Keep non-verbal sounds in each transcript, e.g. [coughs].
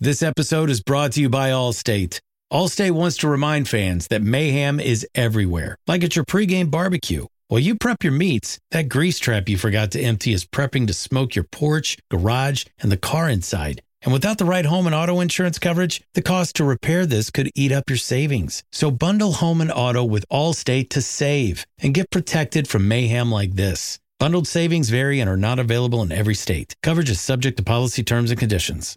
This episode is brought to you by Allstate. Allstate wants to remind fans that mayhem is everywhere, like at your pregame barbecue. While you prep your meats, that grease trap you forgot to empty is prepping to smoke your porch, garage, and the car inside. And without the right home and auto insurance coverage, the cost to repair this could eat up your savings. So bundle home and auto with Allstate to save and get protected from mayhem like this. Bundled savings vary and are not available in every state. Coverage is subject to policy terms and conditions.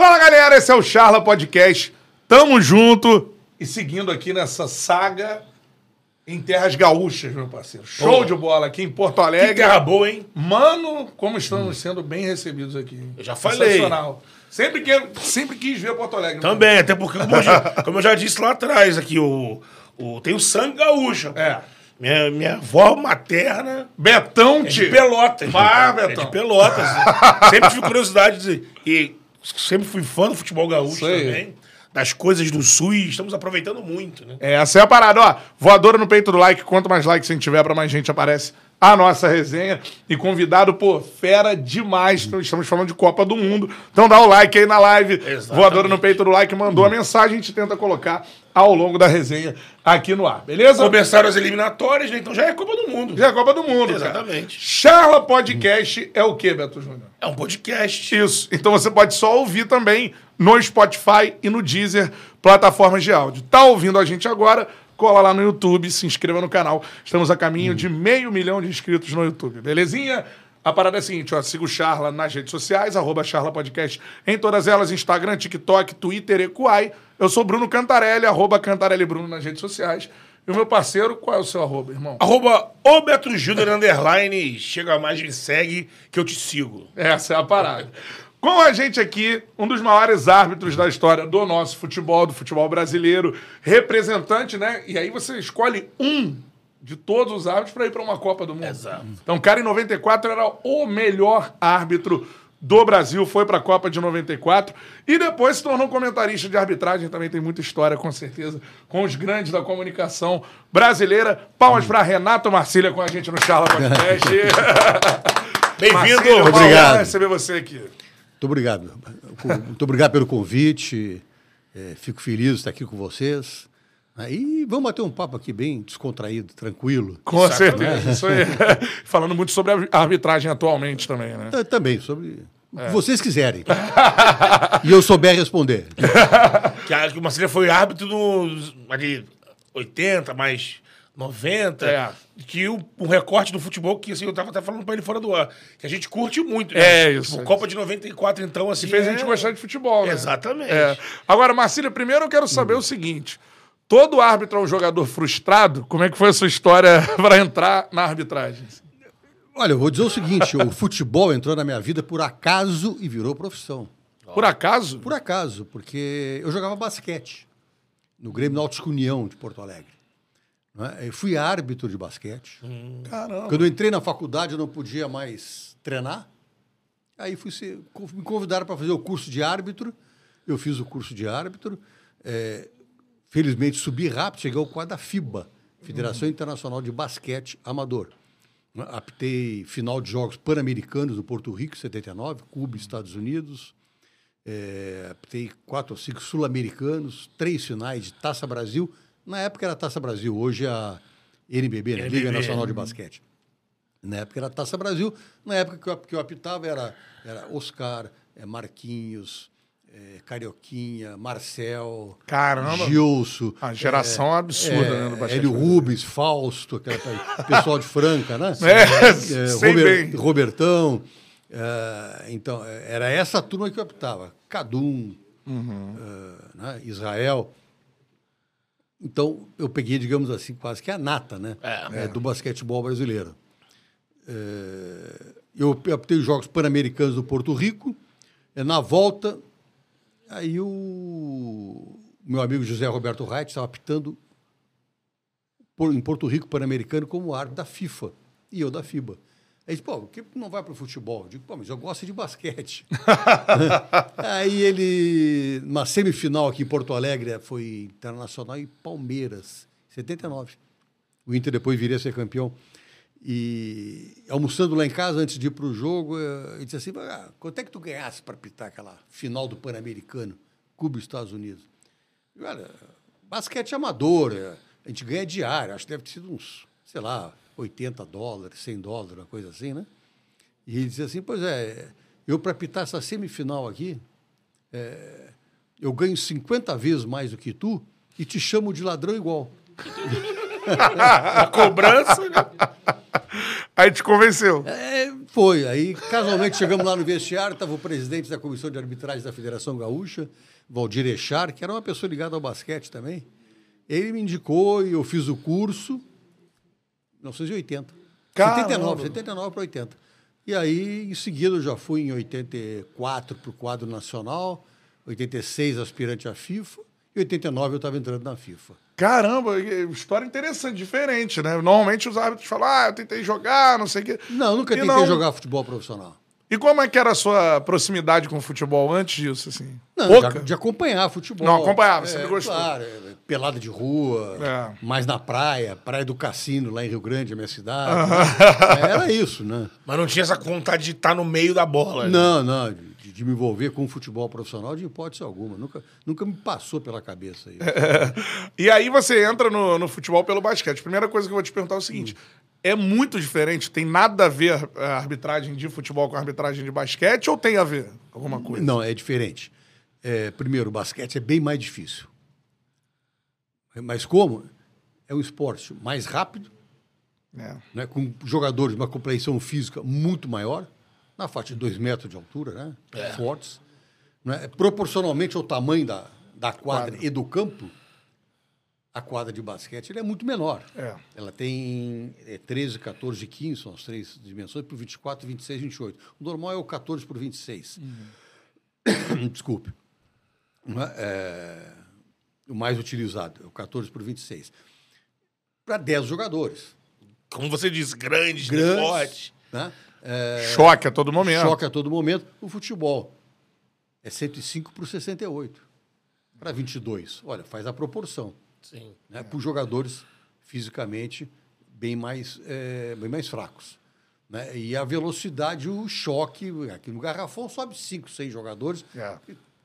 Fala galera, esse é o Charla Podcast. Tamo junto e seguindo aqui nessa saga em Terras Gaúchas, meu parceiro. Show Pô. de bola aqui em Porto Que Alegre. terra boa, hein? Mano, como estamos sendo bem recebidos aqui. Eu já falei. Sempre, que, sempre quis ver Porto Alegre. Também, até porque, como eu já, [laughs] como eu já disse lá atrás, aqui, o, o, tem o sangue gaúcho. É. Minha, minha avó materna Betão, é de. Pelotas. É Betão. de Pelotas. [laughs] sempre tive curiosidade de, e sempre fui fã do futebol gaúcho aí. também. Das coisas do Sul e estamos aproveitando muito, né? É, Essa é a parada, ó. Voadora no peito do like. Quanto mais likes a gente tiver, pra mais gente aparece a nossa resenha. E convidado, pô, fera demais. Então, Estamos falando de Copa do Mundo. Então dá o like aí na live. Exatamente. Voadora no peito do like. Mandou a mensagem, a gente tenta colocar ao longo da resenha aqui no ar, beleza? Começaram as eliminatórias, né? Então já é Copa do Mundo. Já é Copa do Mundo, cara. Exatamente. Charla Podcast é o quê, Beto Júnior? É um podcast. Isso. Então você pode só ouvir também no Spotify e no Deezer, plataformas de áudio. Tá ouvindo a gente agora? Cola lá no YouTube, se inscreva no canal. Estamos a caminho de meio milhão de inscritos no YouTube, belezinha? A parada é a seguinte, ó, siga o Charla nas redes sociais, arroba Charla Podcast, em todas elas, Instagram, TikTok, Twitter e Kuai. Eu sou Bruno Cantarelli, arroba Cantarelli Bruno nas redes sociais. E o meu parceiro, qual é o seu arroba, irmão? Arroba o Beto Júnior, underline, chega mais, me segue, que eu te sigo. Essa é a parada. Com a gente aqui, um dos maiores árbitros da história do nosso futebol, do futebol brasileiro, representante, né? E aí você escolhe um de todos os árbitros para ir para uma Copa do Mundo. Exato. Então, o cara em 94 era o melhor árbitro do Brasil, foi para a Copa de 94 e depois se tornou comentarista de arbitragem, também tem muita história, com certeza, com os grandes da comunicação brasileira. Palmas para Renato Marcília com a gente no Charla Podcast. [laughs] Bem-vindo. Obrigado. receber você aqui. Muito obrigado. Muito obrigado pelo convite. É, fico feliz de estar aqui com vocês. Aí vamos bater um papo aqui bem descontraído, tranquilo. Com certeza. Isso aí. [laughs] Falando muito sobre a arbitragem atualmente também, né? É, Também, sobre o que vocês quiserem. [laughs] e eu souber responder. [laughs] Que a, que o Marcelo foi árbitro nos ali, 80, mais 90. É. Que o, um recorte do futebol que assim, eu tava até falando pra ele fora do ar. Que a gente curte muito. É, isso, Tipo, é Copa de 94, então, assim. E fez a é- gente gostar de futebol, né? Exatamente. É. Agora, Marcílio, primeiro eu quero saber o seguinte. Todo árbitro é um jogador frustrado. Como é que foi a sua história [laughs] para entrar na arbitragem? Olha, eu vou dizer o seguinte: o futebol entrou na minha vida por acaso e virou profissão. Por acaso? Por acaso, porque eu jogava basquete no Grêmio Náutico União de Porto Alegre. é? Eu fui árbitro de basquete. Caramba. Quando eu entrei na faculdade, eu não podia mais treinar. Aí fui ser, me convidaram para fazer o curso de árbitro. Eu fiz o curso de árbitro. É, felizmente subi rápido, cheguei ao quadro da FIBA, Federação Internacional de Basquete Amador. Aptei final de Jogos Pan-Americanos do Porto Rico, 79, Cuba, Estados Unidos. É, aptei quatro ou cinco sul-americanos, três finais de Taça Brasil. Na época era Taça Brasil, hoje é a NBB, né? Liga NBB. Nacional de Basquete. Na época era Taça Brasil. Na época que eu, que eu apitava era, era Oscar, é, Marquinhos, é, Carioquinha, Marcel, Caramba. Gilson. A geração absurda, né, do basquete Hélio brasileiro. Rubens, Fausto, aquela, pessoal de Franca, né? [laughs] É, sei bem. Robertão. é, então, é, era essa turma que eu optava. Cadum, Uhum. é, né, Israel. Então, eu peguei, digamos assim, quase que a nata né? É. É, do basquetebol brasileiro. É, eu optei os Jogos Pan-Americanos do Porto Rico. É, na volta, Aí o meu amigo José Roberto Reit estava apitando por- em Porto Rico Pan-Americano como árbitro da FIFA e eu da FIBA. Aí disse, pô, por que não vai para o futebol? Eu digo, pô, mas eu gosto de basquete. [laughs] Aí ele, na semifinal aqui em Porto Alegre, foi Internacional e Palmeiras, 79. O Inter depois viria a ser campeão. E almoçando lá em casa, antes de ir para o jogo, ele disse assim: ah, quanto é que tu ganhasse para pitar aquela final do Pan-Americano, Cuba e Estados Unidos? Eu, Olha, basquete amador, eh, a gente ganha diário, acho que deve ter sido uns, sei lá, 80 dólares, 100 dólares, uma coisa assim, né? E ele disse assim: pois é, eu para pitar essa semifinal aqui, eh, eu ganho 50 vezes mais do que tu e te chamo de ladrão igual. A cobrança. Aí te convenceu. É, foi. Aí, casualmente, chegamos lá no vestiário, estava o presidente da Comissão de Arbitragem da Federação Gaúcha, Valdir Echar, que era uma pessoa ligada ao basquete também. Ele me indicou e eu fiz o curso em 1980. Caramba. 79, 79 para 80. E aí, em seguida, eu já fui em 84 para o quadro nacional, 86 aspirante à FIFA, e 89 eu estava entrando na FIFA. Caramba, história interessante, diferente, né? Normalmente os árbitros falam, ah, eu tentei jogar, não sei o quê. Não, nunca E tentei não- jogar futebol profissional. E como é que era a sua proximidade com o futebol antes disso, assim? Não, Pouca? de, de acompanhar futebol. Não, acompanhava, sempre gostou. Claro, é, pelada de rua, É. mais na praia, praia do Cassino, lá em Rio Grande, a minha cidade. né? [laughs] Era isso, né? Mas não tinha essa vontade de estar no meio da bola. né? Não, não, de, me envolver com o futebol profissional de hipótese alguma. Nunca, nunca me passou pela cabeça isso. [laughs] E aí você entra no, no futebol pelo basquete. Primeira coisa que eu vou te perguntar é o seguinte: é muito diferente? Tem nada a ver a arbitragem de futebol com a arbitragem de basquete ou tem a ver alguma coisa? Não, é diferente. É, primeiro, o basquete é bem mais difícil. Mas como? É um esporte mais rápido, É. né, com jogadores de uma compreensão física muito maior, na faixa de 2 metros de altura, né, fortes. Né, proporcionalmente ao tamanho da, da quadra e do campo, a quadra de basquete ele é muito menor. É. Ela tem é, 13, 14 e 15, são as três dimensões, por 24, 26 28. O normal é o 14 por 26. [coughs] Desculpe. Não é? É, o mais utilizado é o 14 por 26. Para 10 jogadores. Como você disse, grandes, Grandes, fortes. né? É, Choque a todo momento. choque a todo momento. O futebol é 105 por 68. Para 22. Olha, faz a proporção. Sim. Né? Para os jogadores fisicamente bem mais, é, bem mais fracos. Né? E a velocidade, o choque, aqui no garrafão sobe 5, 6 jogadores. É.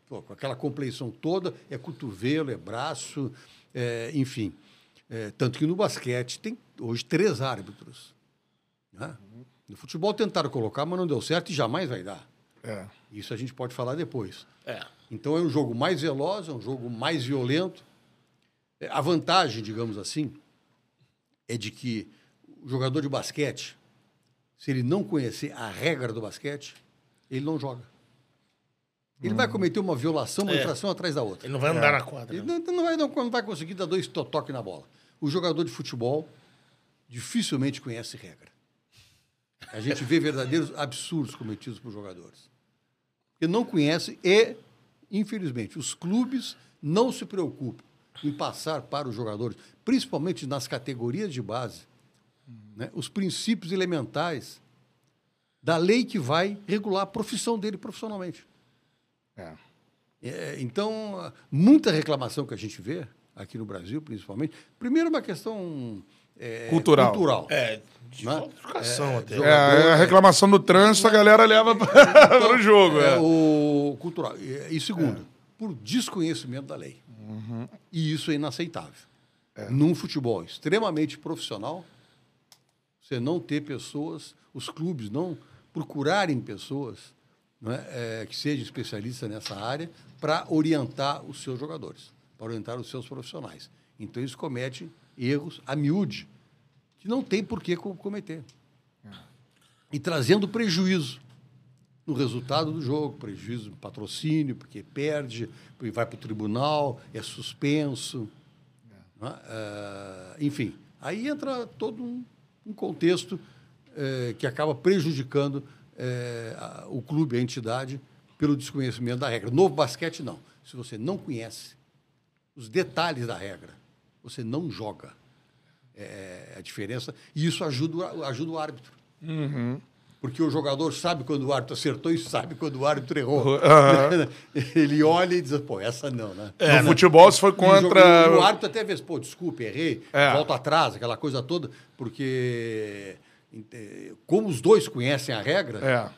Pô, com aquela compleição toda, é cotovelo, é braço, é, enfim. É, tanto que no basquete tem hoje três árbitros. né? No futebol tentaram colocar, mas não deu certo e jamais vai dar. É. Isso a gente pode falar depois. É. Então é um jogo mais veloz, é um jogo mais violento. É, A vantagem, digamos assim, é de que o jogador de basquete, se ele não conhecer a regra do basquete, ele não joga. Ele vai cometer uma violação, uma É. infração atrás da outra. Ele não vai andar na quadra. Ele né? não, não vai, não, não vai conseguir dar dois to- toques na bola. O jogador de futebol dificilmente conhece regra. A gente vê verdadeiros absurdos cometidos por jogadores. Porque não conhece e, infelizmente, os clubes não se preocupam em passar para os jogadores, principalmente nas categorias de base, né, os princípios elementares da lei que vai regular a profissão dele profissionalmente. É. É, então, muita reclamação que a gente vê, aqui no Brasil principalmente, primeiro uma questão é, Cultural. cultural. É, de Né? educação É, até. É, a reclamação do trânsito a galera leva para [laughs] o jogo. É, É. o cultural. E, segundo, por desconhecimento da lei. E isso é inaceitável. Num futebol extremamente profissional, você não ter pessoas, os clubes não procurarem pessoas não é, é, que sejam especialistas nessa área para orientar os seus jogadores, para orientar os seus profissionais. Então, eles cometem erros a miúde, que não tem por que co- cometer. E trazendo prejuízo no resultado do jogo, prejuízo no patrocínio, porque perde, porque vai para o tribunal, é suspenso. Ah, enfim, aí entra todo um, um contexto eh, que acaba prejudicando eh, a- o clube, a entidade, pelo desconhecimento da regra. Novo basquete, não. Se você não conhece os detalhes da regra, você não joga. É a diferença. E isso ajuda, o- ajuda o árbitro. Porque o jogador sabe quando o árbitro acertou e sabe quando o árbitro errou. [laughs] Ele olha e diz, pô, essa não, né? no futebol, se foi o contra. O árbitro até vê, pô, desculpe, errei, É. volta atrás, aquela coisa toda, porque como os dois conhecem a regra, É,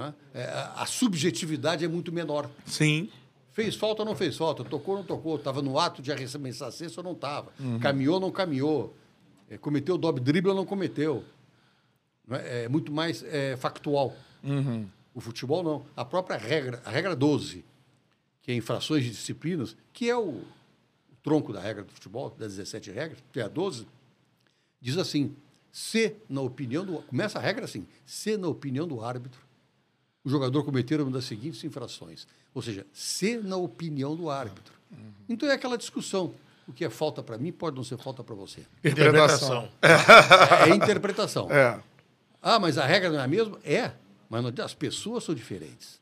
né, a- a subjetividade é muito menor. sim. Fez falta ou não fez falta? Tocou ou não tocou? Estava no ato de arremessar a cesta ou não estava? Uhum. Caminhou ou não caminhou? Eh, cometeu o dobre drible ou não cometeu? É, É muito mais eh, factual. Uhum. O futebol não. A própria regra, a regra 12, que é infrações de disciplinas, que é o, o tronco da regra do futebol, das 17 regras, que é a 12, diz assim: se, na opinião do. Começa a regra assim: se, na opinião do árbitro, o jogador cometer uma das seguintes infrações. Ou seja, se, na opinião do árbitro. Então é aquela discussão. O que é falta para mim pode não ser falta para você. Interpretação. É interpretação. É. Ah, mas a regra não é a mesma? É, mas não- as pessoas são diferentes.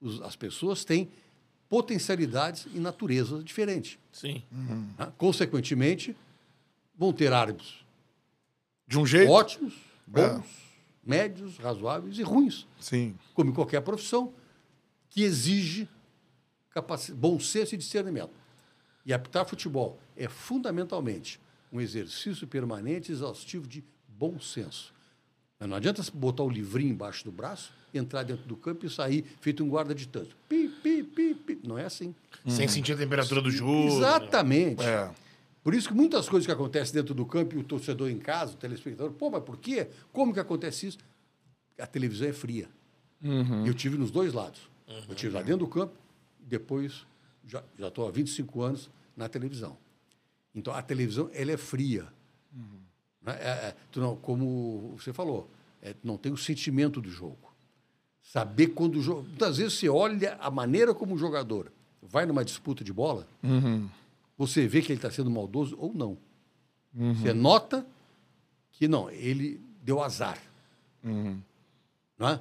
Os- as pessoas têm potencialidades e natureza diferentes. Sim. né? Consequentemente, vão ter árbitros De um jeito. ótimos, bons, médios, razoáveis e ruins, Sim. como em qualquer profissão que exige bom senso e discernimento. E apitar futebol é fundamentalmente um exercício permanente e exaustivo de bom senso. Mas Não adianta botar o livrinho embaixo do braço, entrar dentro do campo e sair feito um guarda de tanto. Pi, pi, pi, pi. Não é assim. Sem sentir a temperatura do jogo. Exatamente. É. Por isso que muitas coisas que acontecem dentro do campo e o torcedor em casa, o telespectador, pô, mas por quê? Como que acontece isso? A televisão é fria. Eu tive nos dois lados. Eu tive lá dentro do campo e depois já estou há 25 anos na televisão. Então a televisão ela é fria. Né? É, é, tu não, como você falou, é, não tem o sentimento do jogo. Saber quando o jogo. Muitas vezes você olha a maneira como o jogador vai numa disputa de bola, você vê que ele está sendo maldoso ou não. Você nota que não, ele deu azar. Não é?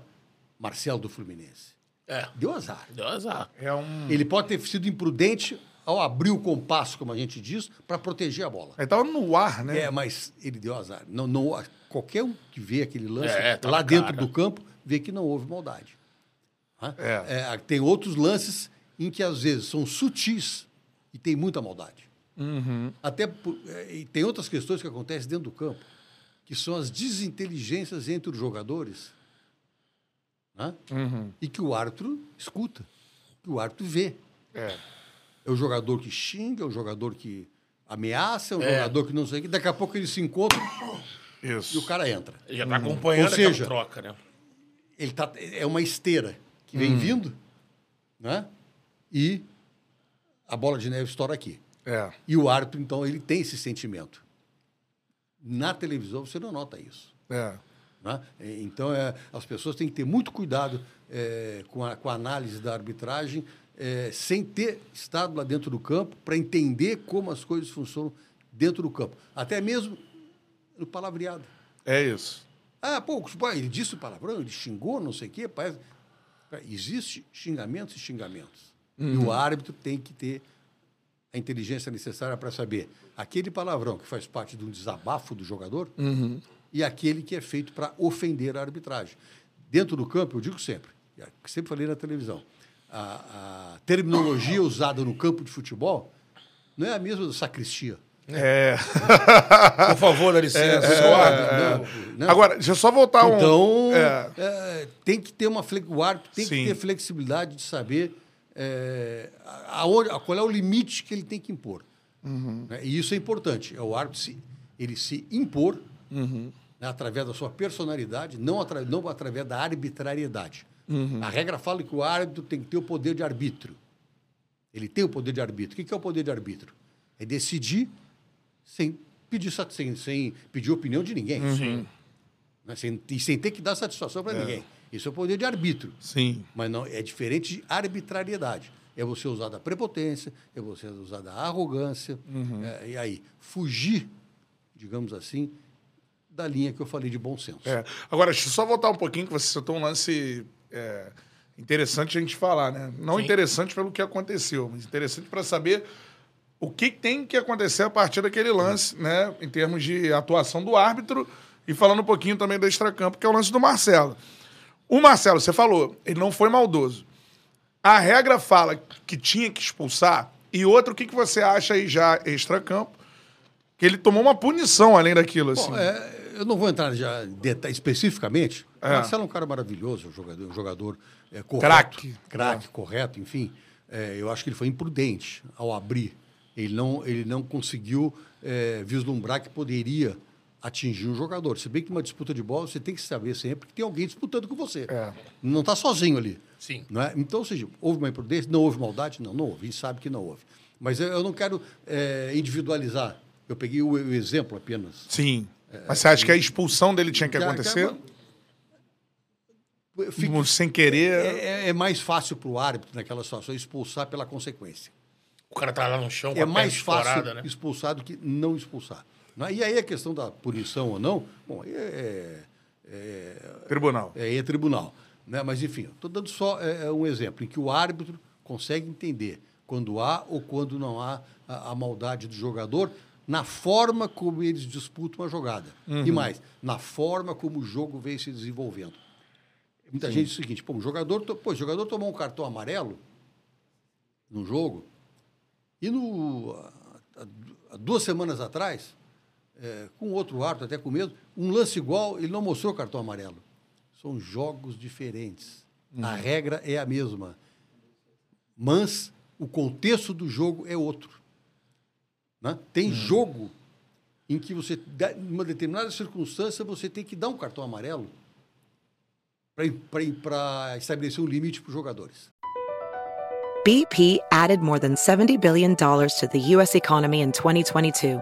Marcelo do Fluminense. É. Deu azar. Deu azar. É um. Ele pode ter sido imprudente ao abrir o compasso, como a gente diz, para proteger a bola. Ele tava no ar, né? É, mas ele deu azar. Não, não, qualquer um que vê aquele lance É, tá lá dentro cara. do campo vê que não houve maldade. Hã? É. É, tem outros lances em que às vezes são sutis e tem muita maldade. Uhum. Até por- é, e tem outras questões que acontecem dentro do campo, que são as desinteligências entre os jogadores, né? Uhum. e que o árbitro escuta, que o árbitro vê. É. É o jogador que xinga, é o jogador que ameaça, é o É. jogador que não sei o que. Daqui a pouco eles se encontram Isso. e o cara entra. Ele já tá acompanhando Ou seja, troca, né? Ele tá, é uma esteira que vem vindo, né? E a bola de neve estoura aqui. É. E o árbitro, então, ele tem esse sentimento. Na televisão você não nota isso. É. né? É, Então, é, as pessoas têm que ter muito cuidado é, com, a, com a análise da arbitragem, é, sem ter estado lá dentro do campo, para entender como as coisas funcionam dentro do campo. Até mesmo no palavreado. É isso. Ah, pô, pô, ele disse o palavrão, ele xingou, não sei o quê. Parece... Existe xingamentos e xingamentos. E o árbitro tem que ter a inteligência necessária para saber aquele palavrão que faz parte de um desabafo do jogador e aquele que é feito para ofender a arbitragem. Dentro do campo, eu digo sempre, e sempre falei na televisão, a, a terminologia usada no campo de futebol não é a mesma da sacristia. É. Por favor, dá licença. Não, não. Agora, deixa eu só voltar um. Então, É. é, tem que ter uma o árbitro tem Sim. que ter flexibilidade de saber é, aonde, qual é o limite que ele tem que impor. Uhum. Né? E isso é importante. É o árbitro se, ele se impor Uhum. né, através da sua personalidade, não, atra, não através da arbitrariedade. Uhum. A regra fala que o árbitro tem que ter o poder de arbítrio. Ele tem o poder de arbítrio. O que é o poder de arbítrio? É decidir sem pedir, sem, sem pedir opinião de ninguém. Uhum. Né? Sem, e sem ter que dar satisfação para ninguém. Isso é o poder de arbítrio. Sim. Mas não é diferente de arbitrariedade. É você usar da prepotência, é você usar da arrogância, Uhum. é, e aí fugir, digamos assim, da linha que eu falei de bom senso. É. Agora, deixa eu só voltar um pouquinho, que você citou um lance é, interessante a gente falar, né? Não Sim. interessante pelo que aconteceu, mas interessante para saber o que tem que acontecer a partir daquele lance, né? Em termos de atuação do árbitro e falando um pouquinho também do extracampo, que é o lance do Marcelo. O Marcelo, você falou, ele não foi maldoso. A regra fala que tinha que expulsar. E outro, o que, que você acha aí já extracampo? Que ele tomou uma punição além daquilo, assim. Bom, é, eu não vou entrar já especificamente. É. O Marcelo é um cara maravilhoso, um jogador, um jogador é, correto. Craque. Craque, correto, enfim. É, eu acho que ele foi imprudente ao abrir. Ele não, ele não conseguiu é, vislumbrar que poderia atingir um jogador. Se bem que numa disputa de bola, você tem que saber sempre que tem alguém disputando com você. É. Não está sozinho ali. Sim. Não é? Então, ou seja, houve uma imprudência? Não houve maldade? Não, não houve. A gente sabe que não houve. Mas eu, eu não quero é, individualizar. Eu peguei o, o exemplo apenas. Sim. Mas você acha que a expulsão dele tinha que acontecer? Tipo, Sem querer. é, é mais fácil para o árbitro, naquela situação, expulsar pela consequência. O cara tá lá no chão com É a mais perna fácil né? expulsar do que não expulsar. É? E aí a questão da punição ou não, bom, aí é, Tribunal. é, é tribunal. Né? Mas, enfim, estou dando só é, é um exemplo em que o árbitro consegue entender quando há ou quando não há a, a maldade do jogador na forma como eles disputam a jogada. E mais, na forma como o jogo vem se desenvolvendo. Muita gente diz o seguinte, pô, o jogador, pô, o jogador tomou um cartão amarelo no jogo e no, duas semanas atrás, é, com outro árbitro, até com medo, um lance igual, ele não mostrou cartão amarelo. São jogos diferentes. A regra é a mesma. Mas o contexto do jogo é outro. né? Tem jogo em que você, dá- em uma determinada circunstância, você tem que dar um cartão amarelo para estabelecer um limite para os jogadores. BP added more than $70 billion to the U.S. economy in 2022.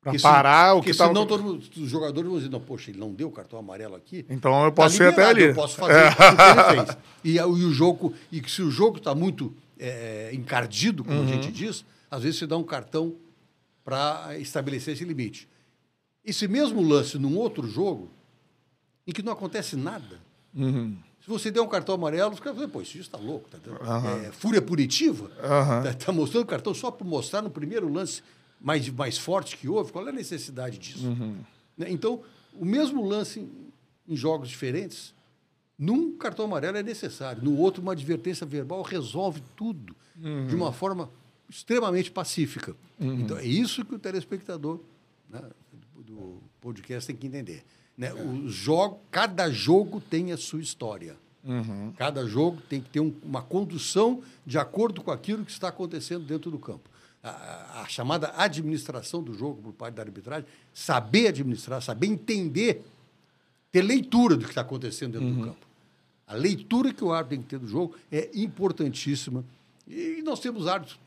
Pra parar o que tava... senão todo mundo- os jogadores vão dizer, não, poxa, ele não deu cartão amarelo aqui. Então eu Tá posso ir até ali. Eu posso fazer É. o que ele fez. E, e o jogo, e que se o jogo está muito é, encardido, como Uhum. a gente diz, às vezes você dá um cartão para estabelecer esse limite. Esse mesmo lance num outro jogo, em que não acontece nada, Uhum. se você der um cartão amarelo, os caras vão dizer, pô, isso está louco, tá dando- é, fúria punitiva, está mostrando o cartão só para mostrar no primeiro lance mais, mais forte que houve, qual é a necessidade disso? Né? Então, o mesmo lance em, em jogos diferentes, num cartão amarelo é necessário, no outro uma advertência verbal resolve tudo de uma forma extremamente pacífica. Então, é isso que o telespectador né, do podcast tem que entender. Né? O jogo, cada jogo tem a sua história. Cada jogo tem que ter um- uma condução de acordo com aquilo que está acontecendo dentro do campo. A, a- chamada administração do jogo por parte da arbitragem, saber administrar, saber entender, ter leitura do que está acontecendo dentro do campo. A leitura que o árbitro tem que ter do jogo é importantíssima. E nós temos árbitros,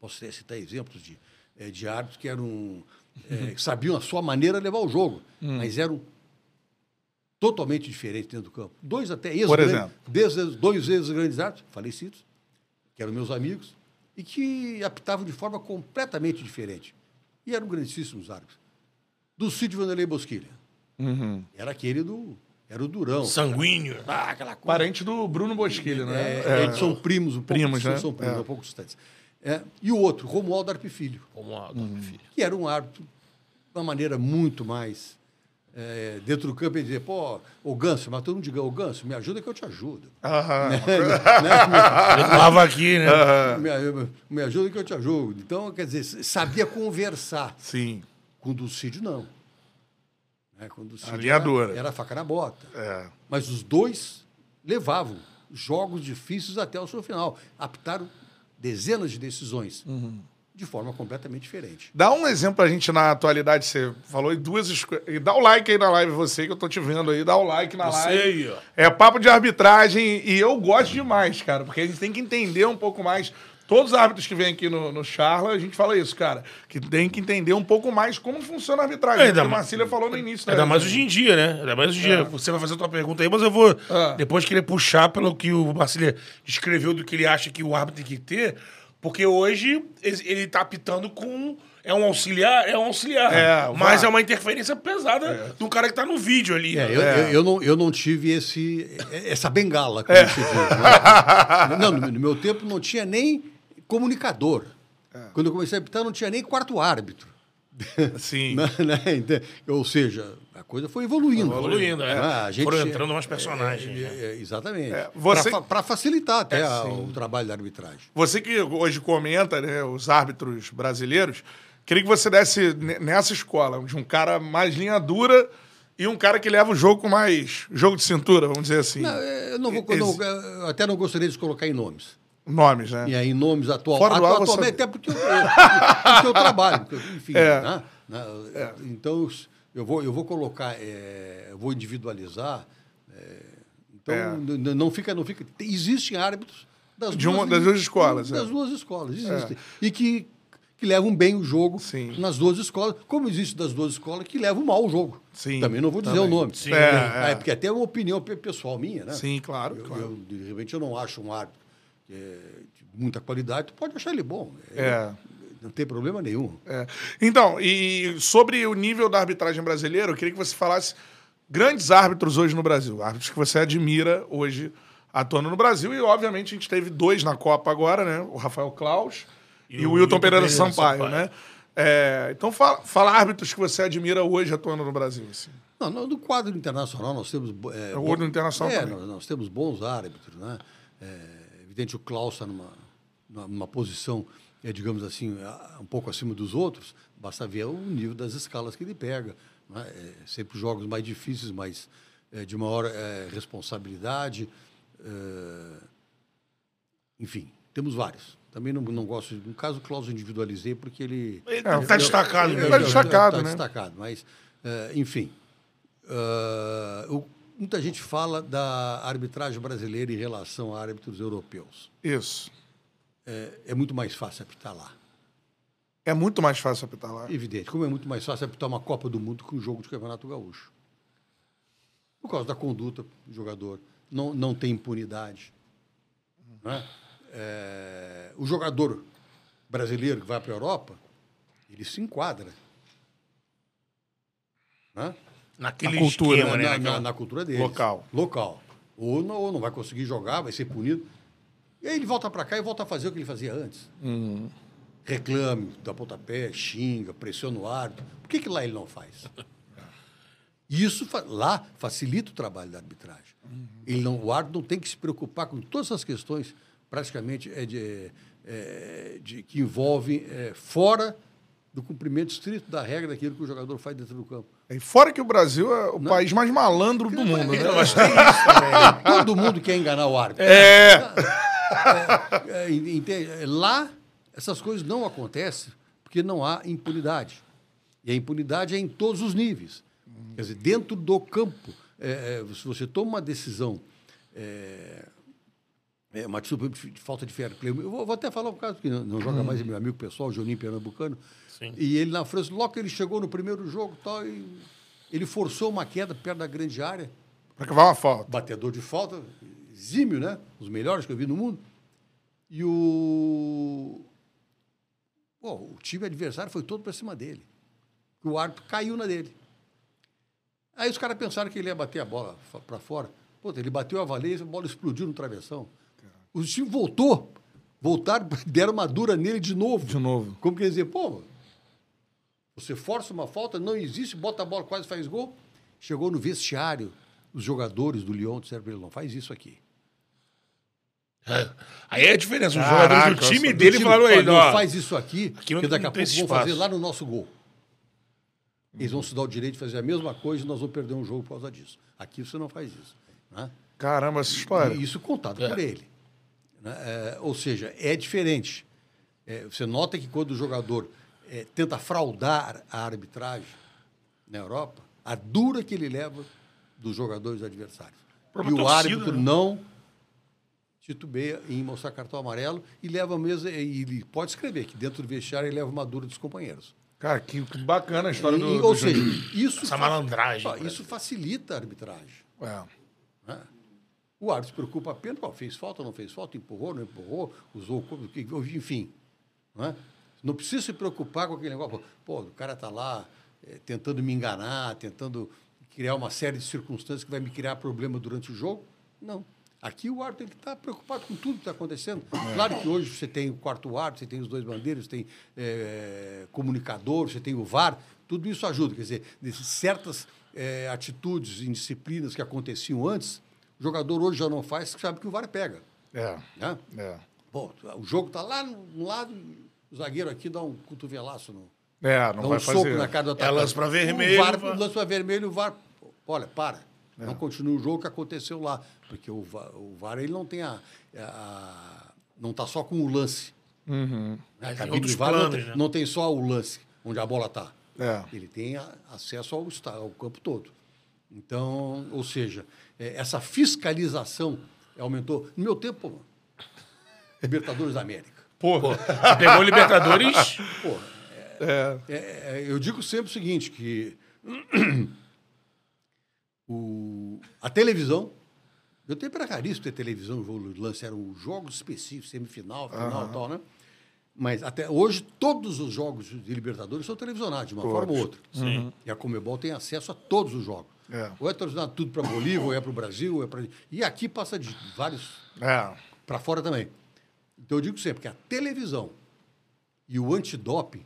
posso citar exemplos de, eh, de árbitros que eram [laughs] que sabiam a sua maneira de levar o jogo, mas eram totalmente diferentes dentro do campo. Dois até ex Por exemplo? desde dois ex-grandes árbitros, falecidos, que eram meus amigos, e que apitavam de forma completamente diferente. E eram grandíssimos árbitros. Do Cid Vanderlei Bosquilha. Era aquele do. Era o Durão. Sanguíneo. Ah, aquela coisa. Parente do Bruno Bosquilha, né? É, Eles são primos, um pouco Primos, né? são primos, É. um pouco distantes. É, e o outro, Romualdo Arpe Filho, Como a filho. que era um árbitro de uma maneira muito mais é, dentro do campo e dizer, pô, ô Ganso, mas todo mundo diga, ô Ganso, me ajuda que eu te ajudo. Aham. [laughs] Ele tava aqui, né? me, me ajuda que eu te ajudo. Então, quer dizer, sabia conversar. Sim. Com o Dulcídio, não. Né, Com o Dulcídio linha era, era faca na bota. É. Mas os dois levavam jogos difíceis até o seu final. Aptaram dezenas de decisões de forma completamente diferente. Dá um exemplo pra gente na atualidade. Você falou em duas esco- E dá o like aí na live, você que eu tô te vendo aí. Dá o like na Você live. aí, ó. É papo de arbitragem e eu gosto demais, cara, porque a gente tem que entender um pouco mais. Todos os árbitros que vêm aqui no, no Charla, a gente fala isso, cara, que tem que entender um pouco mais como funciona a arbitragem. Ainda Ainda o Marcília falou no início. né? Ainda mais hoje em dia, né? Ainda mais hoje em dia. Você vai fazer a tua pergunta aí, mas eu vou Ah. depois querer puxar pelo que o Marcília descreveu do que ele acha que o árbitro tem que ter, porque hoje ele ele tá apitando com. É um auxiliar? É um auxiliar. É, mas é uma interferência pesada do cara que tá no vídeo ali. É, né? eu, eu, eu não, eu não tive esse, essa bengala, como se diz. né? [laughs] Não, no, no meu tempo não tinha nem comunicador. Quando eu comecei a apitar, não tinha nem quarto árbitro. Sim. [laughs] Né, né? Ente- Ou seja, a coisa foi evoluindo. Evoluindo, é. Ah, a gente- Foram entrando mais personagens. É, né? é, exatamente. você- Para facilitar até a- o trabalho da arbitragem. Você que hoje comenta né, os árbitros brasileiros, queria que você desse ne- nessa escola de um cara mais linha dura e um cara que leva o jogo com mais jogo de cintura, vamos dizer assim. Não, é, eu não vou, Ex- não- eu até não gostaria de colocar em nomes. Nomes, né? E aí, nomes atual, Fora do atu- ar, você- atualmente, até porque eu, [laughs] porque eu trabalho, porque enfim. É. né? Né? Então, eu vou, eu vou colocar, é, eu vou individualizar. é, então, É. não fica, não fica. tem- Existem árbitros das, De uma- das duas escolas, Das é. duas escolas, existem. E que, que levam bem o jogo Sim. nas duas escolas, como existe das duas escolas que levam mal o jogo. Sim, Também não vou dizer também. o nome. Sim. É, é. porque até é uma opinião pe- pessoal minha, né? Sim, claro, Eu, claro. eu, de repente, eu não acho um árbitro é, de muita qualidade, tu pode achar ele bom. É. Não tem problema nenhum. É. Então, e sobre o nível da arbitragem brasileira, eu queria que você falasse grandes árbitros hoje no Brasil, árbitros que você admira hoje atuando no Brasil. E, obviamente, a gente teve dois na Copa agora, né? O Rafael Klaus e, o Wilton Pereira, Sampaio, né? É, então, fala, fala árbitros que você admira hoje atuando no Brasil. Assim. Não, no, no quadro internacional nós temos... É, O quadro internacional é, nós, nós temos bons árbitros, né? É, evidente, o Klaus está numa, numa, numa posição, é, digamos assim, a- um pouco acima dos outros. Basta ver o nível das escalas que ele pega. Né? É, sempre jogos mais difíceis, mas é, de maior é, responsabilidade. é, enfim, temos vários. Também não, não gosto... de- No caso, o Klaus individualizei porque ele... Ele tá destacado ele mesmo. tá destacado, Tá né? destacado, mas, eh, enfim. eh, o- muita gente fala da arbitragem brasileira em relação a árbitros europeus. Isso. É, é muito mais fácil apitar lá. É muito mais fácil apitar lá. Evidente, como é muito mais fácil apitar uma Copa do Mundo que um jogo de Campeonato Gaúcho. Por causa da conduta do jogador. Não, não tem impunidade. né? É, o jogador brasileiro que vai para a Europa, ele se enquadra. Né? Naquele A cultura, esquema, na, né? na- Naquela- na cultura deles. Local. Local. Ou não, ou não vai conseguir jogar, vai ser punido. E aí ele volta para cá e volta a fazer o que ele fazia antes. Reclame, dá pontapé, xinga, pressiona o árbitro. Por que, que lá ele não faz? Isso fa- lá facilita o trabalho da arbitragem. Ele não, o árbitro não tem que se preocupar com todas essas questões, praticamente, é de, é, de- que envolvem é, fora do cumprimento estrito da regra daquilo que o jogador faz dentro do campo. E fora que o Brasil é o país mais malandro do mundo, né? Tem isso também. Todo mundo quer enganar o árbitro. É. É, entende? Lá, essas coisas não acontecem porque não há impunidade. E a impunidade é em todos os níveis. Quer dizer, dentro do campo, é, é, se você toma uma decisão, é, é, uma desculpa de falta de fair play. Eu vou, vou até falar um caso que não, não joga mais, é meu amigo pessoal, Juninho Pernambucano. Sim. E ele na França, logo que ele chegou no primeiro jogo, tal, e ele forçou uma queda perto da grande área que vai uma falta. batedor de falta, exímio, né? Os melhores que eu vi no mundo. E o, o time adversário foi todo para cima dele. O árbitro caiu na dele. Aí os caras pensaram que ele ia bater a bola para fora. Pô, ele bateu a valência, a bola explodiu no travessão. O time voltou. Voltaram, [laughs] deram uma dura nele de novo. De novo. Como quer dizer, pô, você força uma falta, não existe, bota a bola, quase faz gol. Chegou no vestiário, os jogadores do Lyon disseram para ele, não faz isso aqui. É. Aí é a diferença. Os Caraca, jogadores do time nossa, do dele Time, falaram a "Ó, ele, não ó. faz isso aqui, Aqui não- porque daqui a pouco vão fazer espaço." lá no nosso gol. Eles vão se dar o direito de fazer a mesma coisa e nós vamos perder um jogo por causa disso. Aqui você não faz isso. Né? Caramba, essa história. E isso contado É. por ele. né? É, ou seja, é diferente. É, você nota que quando o jogador é, tenta fraudar a arbitragem na Europa, a dura que ele leva dos jogadores adversários. E o torcida, árbitro né? não titubeia em mostrar cartão amarelo e leva mesmo, e ele pode escrever que dentro do vestiário ele leva uma dura dos companheiros. Cara, que que bacana a história E- do. ou do seja, isso, Essa malandragem, isso facilita a arbitragem. É. né? O árbitro se preocupa apenas, ó, fez falta, não fez falta, empurrou, não empurrou, usou o corpo, enfim. Não, é? não precisa se preocupar com aquele negócio. Pô, o cara está lá eh, tentando me enganar, tentando criar uma série de circunstâncias que vai me criar problema durante o jogo. Não. Aqui o árbitro está preocupado com tudo que está acontecendo. Claro que hoje você tem o quarto árbitro, você tem os dois bandeiros, você tem eh, comunicador, você tem o VAR, tudo isso ajuda. Quer dizer, certas eh, atitudes, indisciplinas que aconteciam antes, o jogador hoje já não faz, sabe que o VAR pega. É. Né? É. Pô, o jogo está lá no lado, o zagueiro aqui dá um cotovelaço no, É, não dá vai um soco fazer. na cara do É atacante. lance pra vermelho, O VAR, VAR. lance para vermelho, o VAR, olha, para. Não continua o jogo que aconteceu lá. Porque o VAR, o VAR ele não tem a. a- não está só com o lance. Uhum. A tem cabine outros do VAR não, planos, tem, né? não tem só o lance, onde a bola está. É. Ele tem a- acesso ao, ao campo todo. Então, ou seja, é, essa fiscalização aumentou. No meu tempo, Libertadores da América. Porra. Você pegou o Libertadores. Pô, É. É, é, eu digo sempre o seguinte, que o, a televisão, eu tempo era caríssimo ter televisão, o jogo de lance eram jogos específicos, semifinal, final e tal, né? Mas até hoje, todos os jogos de Libertadores são televisionados, de uma forma ou outra. E a Comebol tem acesso a todos os jogos. É. Ou é televisionado tudo para Bolívia, ou é para o Brasil, ou é para... E aqui passa de vários É. para fora também. Então eu digo sempre que a televisão e o antidoping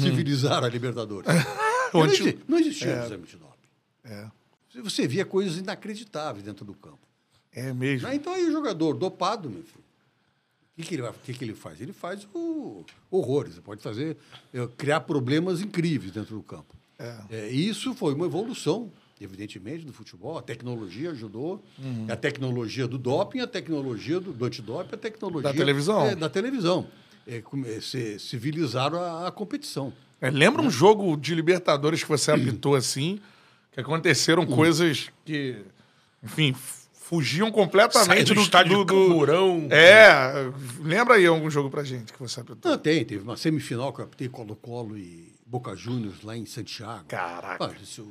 civilizaram a Libertadores. [laughs] O não, anti- não existia exame antidoping. É. Você via coisas inacreditáveis dentro do campo. É mesmo. Ah, Então aí o jogador dopado, meu filho, o que, que ele, vai- que, que ele faz? Ele faz o, horrores. Ele pode fazer, é, criar problemas incríveis dentro do campo. É, e isso foi uma evolução, evidentemente, do futebol. A tecnologia ajudou. Uhum. A tecnologia do doping, a tecnologia do, do antidoping, a tecnologia... Da televisão. é, da televisão. É, come- se- civilizaram a, a competição. É, lembra um jogo de Libertadores que você [clears throat] apitou assim, que aconteceram coisas que, enfim, fugiam completamente do estádio do, do Camburão. É, lembra aí algum jogo pra gente que você apitou? Não, tem. Teve uma semifinal que eu apitei Colo-Colo e Boca Juniors lá em Santiago. Caraca. Ah, isso,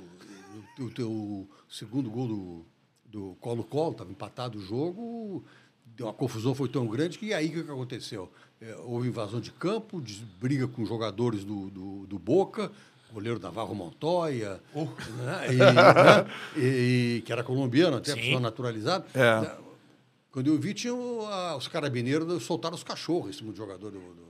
o, o, teu segundo gol do, do Colo-Colo, estava empatado o jogo, deu uma confusão foi tão grande que aí o que, que aconteceu? É, houve invasão de campo, briga com jogadores do, do, do Boca, goleiro Navarro Montoya, né, e, né, e- que era colombiano, até Sim. pessoa naturalizada. É. Quando eu vi, tinha o- a- os carabineiros soltaram os cachorros em cima do jogador do, do-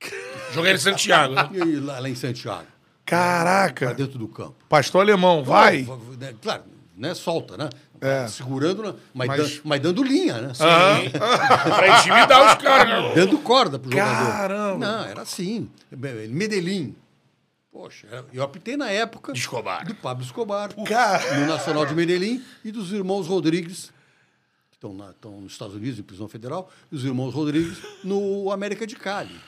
[laughs] Joguei em Santiago. né? e lá, lá em Santiago, Caraca. dentro do campo. Pastor Alemão, vai. Né, Claro, né, solta, né? É. Segurando, né, mas, Mas- dan- mas dando linha, né? [laughs] pra intimidar os caras. Dando corda pro jogador. Caramba. Não, era assim. Medellín. Poxa, eu apitei na época De Escobar. do Pablo Escobar, Cara. no Nacional de Medellín, e dos irmãos Rodrigues, que estão, na- estão nos Estados Unidos, em prisão federal, e os irmãos Rodrigues no América de Cali.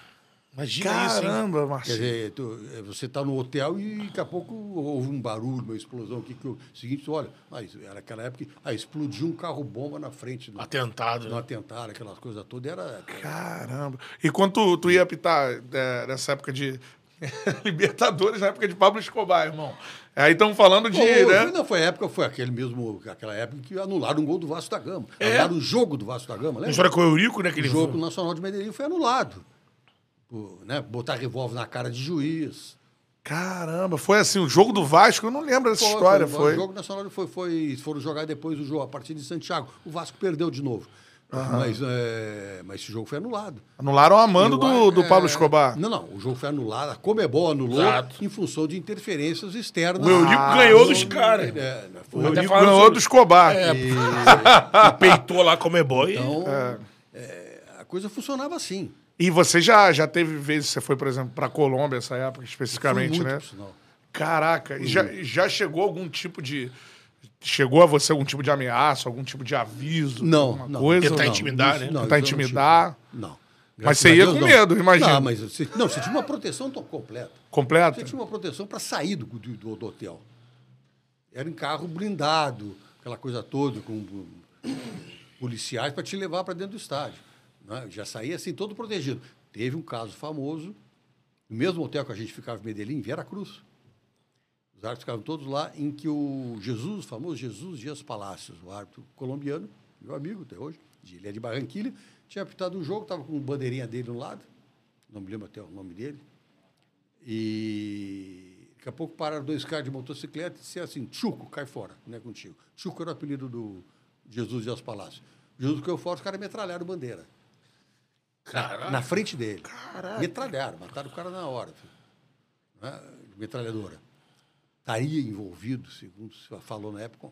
Imagina isso? Caramba, Quer Marcelo. dizer, tu- eh, você está no hotel e daqui a pouco houve um barulho, uma explosão. O que que eu, seguinte, olha, ah, isso era aquela época que ah, explodiu um carro-bomba na frente do, Atentado. no né? atentado, aquelas coisas todas. Era, Caramba. E quando tu, tu ia apitar é, nessa época de [laughs] Libertadores, na época de Pablo Escobar, irmão. Aí estamos falando de, Pô, né? Não foi época, foi aquele mesmo, aquela época que anularam um gol do Vasco da Gama. É. Anularam o jogo do Vasco da Gama, lembra? história com o Eurico, né? O jogo nacional de Medellín foi anulado. por, né, botar revólver na cara de juiz. Caramba, foi assim, o jogo do Vasco, eu não lembro dessa Foi, história. O Foi. jogo nacional foi, foi, foram jogar depois o jogo, a partir de Santiago. O Vasco perdeu de novo. Mas, é, mas esse jogo foi anulado. Anularam a mando E o do, do Pablo é, Escobar. Não, não. O jogo foi anulado. A Comebol anulou Exato. em função de interferências externas. O Eurico Ah, ganhou dos caras. É, O foi- Até Eurico ganhou sobre- do Escobar. É, e [laughs] peitou lá como é boy. Então, é, a coisa funcionava assim. E você já, já teve vezes, você foi, por exemplo, pra Colômbia essa época, especificamente, muito, né? Caraca, e já, já chegou algum tipo de. Chegou a você algum tipo de ameaça, algum tipo de aviso? Não, alguma não. Coisa? Tentar intimidar, né? Isso- Tentar isso eu não intimidar. tive. Não. Mas Graças você ia Deus, com não. medo, imagina. Não, mas você, não, você tinha uma proteção completa. Completa? Você tinha uma proteção para sair do, do, do hotel. Era em carro blindado, aquela coisa toda, com com policiais para te levar para dentro do estádio. né? Já saía assim, todo protegido. Teve um caso famoso, no mesmo hotel que a gente ficava em Medellín, em Veracruz. Os árbitros ficavam todos lá, em que o Jesus, o famoso Jesus Dias Palácios, o árbitro colombiano, meu amigo até hoje, ele é de Barranquilha, tinha apitado um jogo, estava com bandeirinha dele no lado, não me lembro até o nome dele, e daqui a pouco pararam dois caras de motocicleta e disseram assim, Chuco, cai fora, não é contigo. Chuco era o apelido do Jesus Dias Palácio. Jesus caiu fora, os caras metralharam bandeira. Caralho. Na frente dele. Metralharam, mataram o cara na hora. Né? Metralhadora. Estaria envolvido, segundo se falou na época,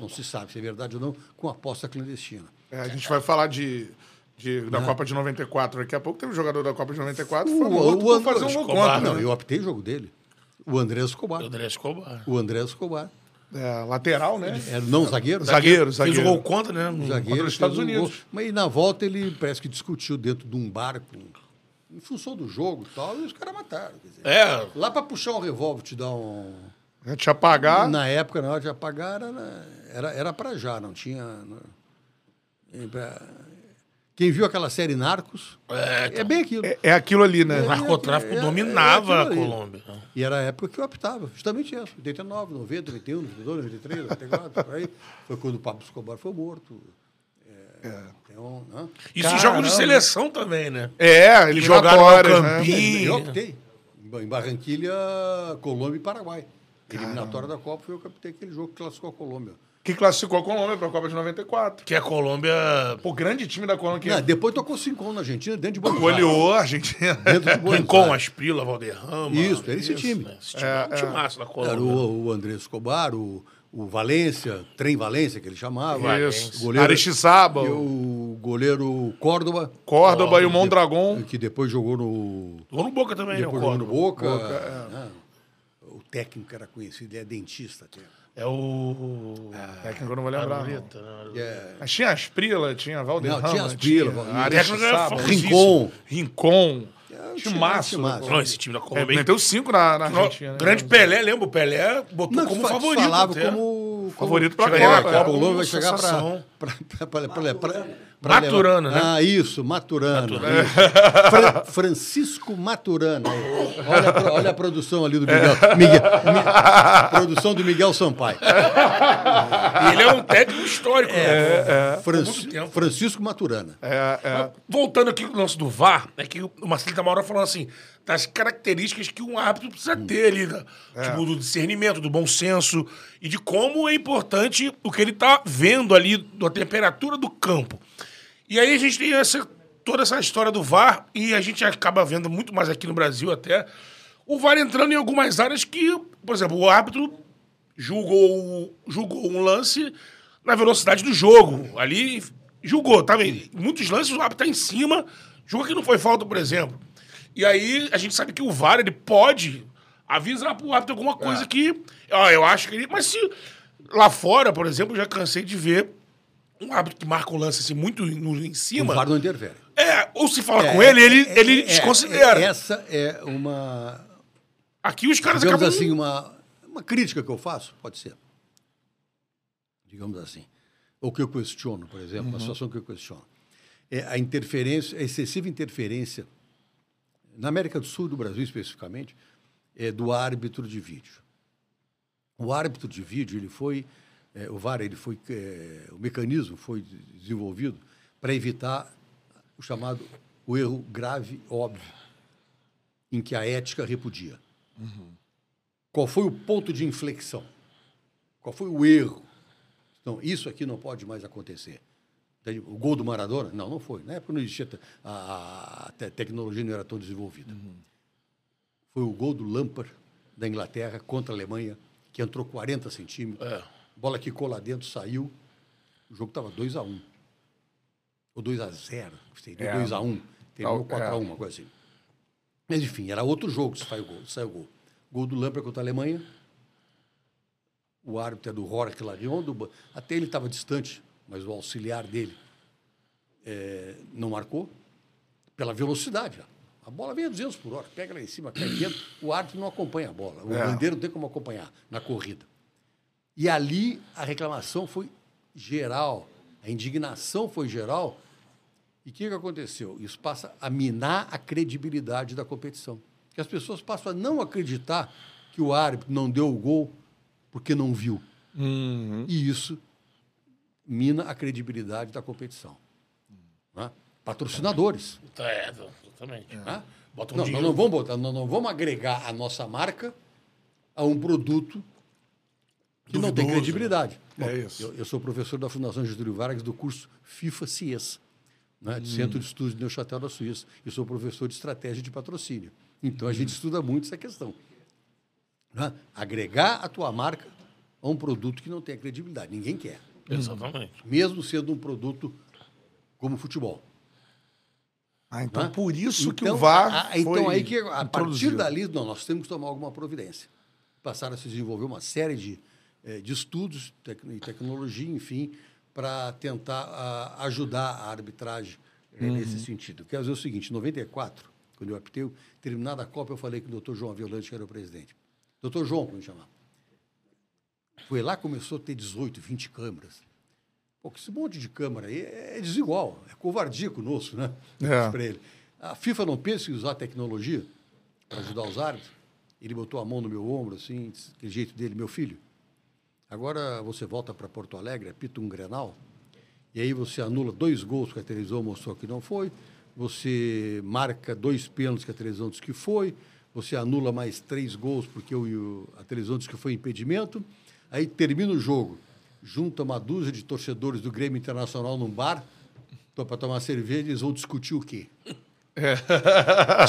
não se sabe se é verdade ou não, com aposta clandestina. É, a gente vai falar de, de- da Copa de 94 daqui a pouco. Teve um jogador da Copa de 94 que foi O- morto o André fazer um gol Escobar, contra. Não, né? eu optei o jogo dele. O André Escobar. O André Escobar. O André Escobar. É, lateral, né? Era, não, zagueiro? Zagueiro, Fez zagueiro. o gol contra, né? Zagueiro. Contra os fez Estados um Unidos. gol. Mas aí, na volta ele parece que discutiu dentro de um barco, em função do jogo e tal, e os caras mataram. quer dizer. É, Lá para puxar um revólver, te dar um. A gente apagar. Na época, na hora de apagar, era, era, era para já, não tinha. não- pra- Quem viu aquela série Narcos, é, é bem aquilo. É, é aquilo ali, né? o narcotráfico é- é dominava a aquilo ali. Colômbia. E era a época que eu optava, justamente isso. 89, 90, 91, 92, 93, 94, por aí. Foi quando o Pablo Escobar foi morto. É, Então, né? Isso em jogos de seleção também, né? É, Que jogaram no eliminatórias, né? campinho. Eu optei. Em Barranquilha, Colômbia e Paraguai. Eliminatória da Copa foi eu que optei aquele jogo que classificou a Colômbia. Que classificou a Colômbia para a Copa de 94. Que a Colômbia. Pô, grande time da Colômbia que Não, depois tocou 5 na Argentina, dentro de Buenos Aires. goleou a Argentina. Dentro de [laughs] Buenos Rincon. Asprila, Valderrama. Isso, era esse time. né? Esse time é, um timaço da Colômbia. Era o, o André Escobar, o, o Valência, Trem Valência, que ele chamava. Isso. Goleiro- Aristizábal. E o goleiro Córdoba, Córdoba e o Mondragon. que depois jogou no, Jogou no Boca também, né? depois jogou no Córdoba. Boca. né? O técnico era conhecido, ele é dentista até. É o. Técnico eu não vou lembrar. não. Arboleta, né? É, Mas tinha Asprila, tinha Valderrama. Não, tinha Asprila, Valderrama. Rincon. Rincon. um Timaço. Não, esse time da É, Colômbia. meteu cinco na, na Não, Argentina. né? grande Pelé, lembra? O Pelé botou Não, como fa- favorito. falava até. como, Favorito pra chegaria Copa, na é. A Colômbia vai chegar para Maturana, né? Ah, isso, Maturana. isso. Fra- Francisco Maturana. Olha, a olha a produção ali do Miguel. Miguel- Mi- produção do Miguel Sampaio. Ele é um técnico histórico. né? Franci- muito tempo. Francisco Maturana. É, é. Voltando aqui no lance do VAR, é que o Marcelo Tamara falando assim, das características que um árbitro precisa ter ali, né? tipo, do discernimento, do bom senso, e de como é importante o que ele tá vendo ali, da temperatura do campo. E aí a gente tem essa, toda essa história do VAR, e a gente acaba vendo muito mais aqui no Brasil até, o VAR entrando em algumas áreas que, por exemplo, o árbitro julgou, julgou um lance na velocidade do jogo. Ali julgou, tá vendo? Em muitos lances o árbitro tá em cima, julga que não foi falta, por exemplo. E aí a gente sabe que o VAR ele pode avisar pro árbitro alguma coisa que. Ó, eu acho que ele. Mas se lá fora, por exemplo, já cansei de ver um árbitro que marca um lance assim muito no- em O cima. VAR não interfere. É, ou se fala É, com ele, ele, é, ele é, desconsidera. é, Essa é uma, Aqui os caras digamos acabam. assim, uma, uma crítica que eu faço, pode ser. Digamos assim. Ou que eu questiono, por exemplo, uma situação que eu questiono. É a interferência, a excessiva interferência, na América do Sul e do Brasil especificamente, é do árbitro de vídeo. O árbitro de vídeo, ele foi, é, o VAR, ele foi, é, o mecanismo foi desenvolvido para evitar o chamado o erro grave óbvio. em que a ética repudia. Qual foi o ponto de inflexão? Qual foi o erro? Então, isso aqui não pode mais acontecer. O gol do Maradona? Não, não foi. Na época não existia, a, a te- tecnologia não era tão desenvolvida. Foi o gol do Lampard, da Inglaterra, contra a Alemanha, que entrou 40 centímetros. É. Bola quicou lá dentro, saiu. O jogo estava 2 a 1 Ou 2 a 0 Seria É. 2 a 1 Terminou É. 4 a 1 uma coisa assim. Mas, enfim, era outro jogo que saiu o gol. Saiu gol. Gol do Lampard contra a Alemanha. O árbitro é do Jorge Larion. Do... Até ele estava distante, mas o auxiliar dele eh, não marcou pela velocidade. ó. A bola vem a 200 por hora, pega lá em cima, cai dentro. O árbitro não acompanha a bola. O É. bandeiro não tem como acompanhar na corrida. E ali a reclamação foi geral, a indignação foi geral. E o que, que aconteceu? Isso passa a minar a credibilidade da competição. Que as pessoas passam a não acreditar que o árbitro não deu o gol porque não viu. E isso mina a credibilidade da competição. Né? Patrocinadores. É, exatamente. né? Bota um não, nós não vamos botar, nós não vamos agregar a nossa marca a um produto que não tem credibilidade. É Bom, isso. Eu, eu sou professor da Fundação Getúlio Vargas do curso FIFA CIES, né, de Centro de Estudos de Neuchâtel da Suíça. Eu sou professor de estratégia de patrocínio. Então a gente estuda muito essa questão. né? Agregar a tua marca a um produto que não tem credibilidade. Ninguém quer. Exatamente. Mesmo sendo um produto como futebol. Ah, então né? por isso que o Então, VAR a- a- foi Então aí que a partir introduzido. dali, não, nós temos que tomar alguma providência. Passaram a se desenvolver uma série de, eh, de estudos tec- e tecnologia, enfim, para tentar ah, ajudar a arbitragem eh, Uhum. nesse sentido. Quero dizer o seguinte, em 94, quando eu apitei, terminada a Copa, eu falei com o doutor João Violante, que era o presidente. Doutor João, como chamar. Foi lá que começou a ter 18, 20 câmeras. Pô, esse monte de câmera aí é desigual, é covardia conosco, né? É. [laughs] Para ele. A FIFA não pensa em usar tecnologia para ajudar os árbitros. Ele botou a mão no meu ombro, assim, aquele jeito dele, meu filho. Agora você volta para Porto Alegre, apita um Grenal, e aí você anula dois gols que a televisão mostrou que não foi, você marca dois pênaltis que a televisão disse que foi, você anula mais três gols porque o, o- a televisão disse que foi impedimento, aí termina o jogo, junta uma dúzia de torcedores do Grêmio Internacional num bar para tomar cerveja, eles vão discutir o quê?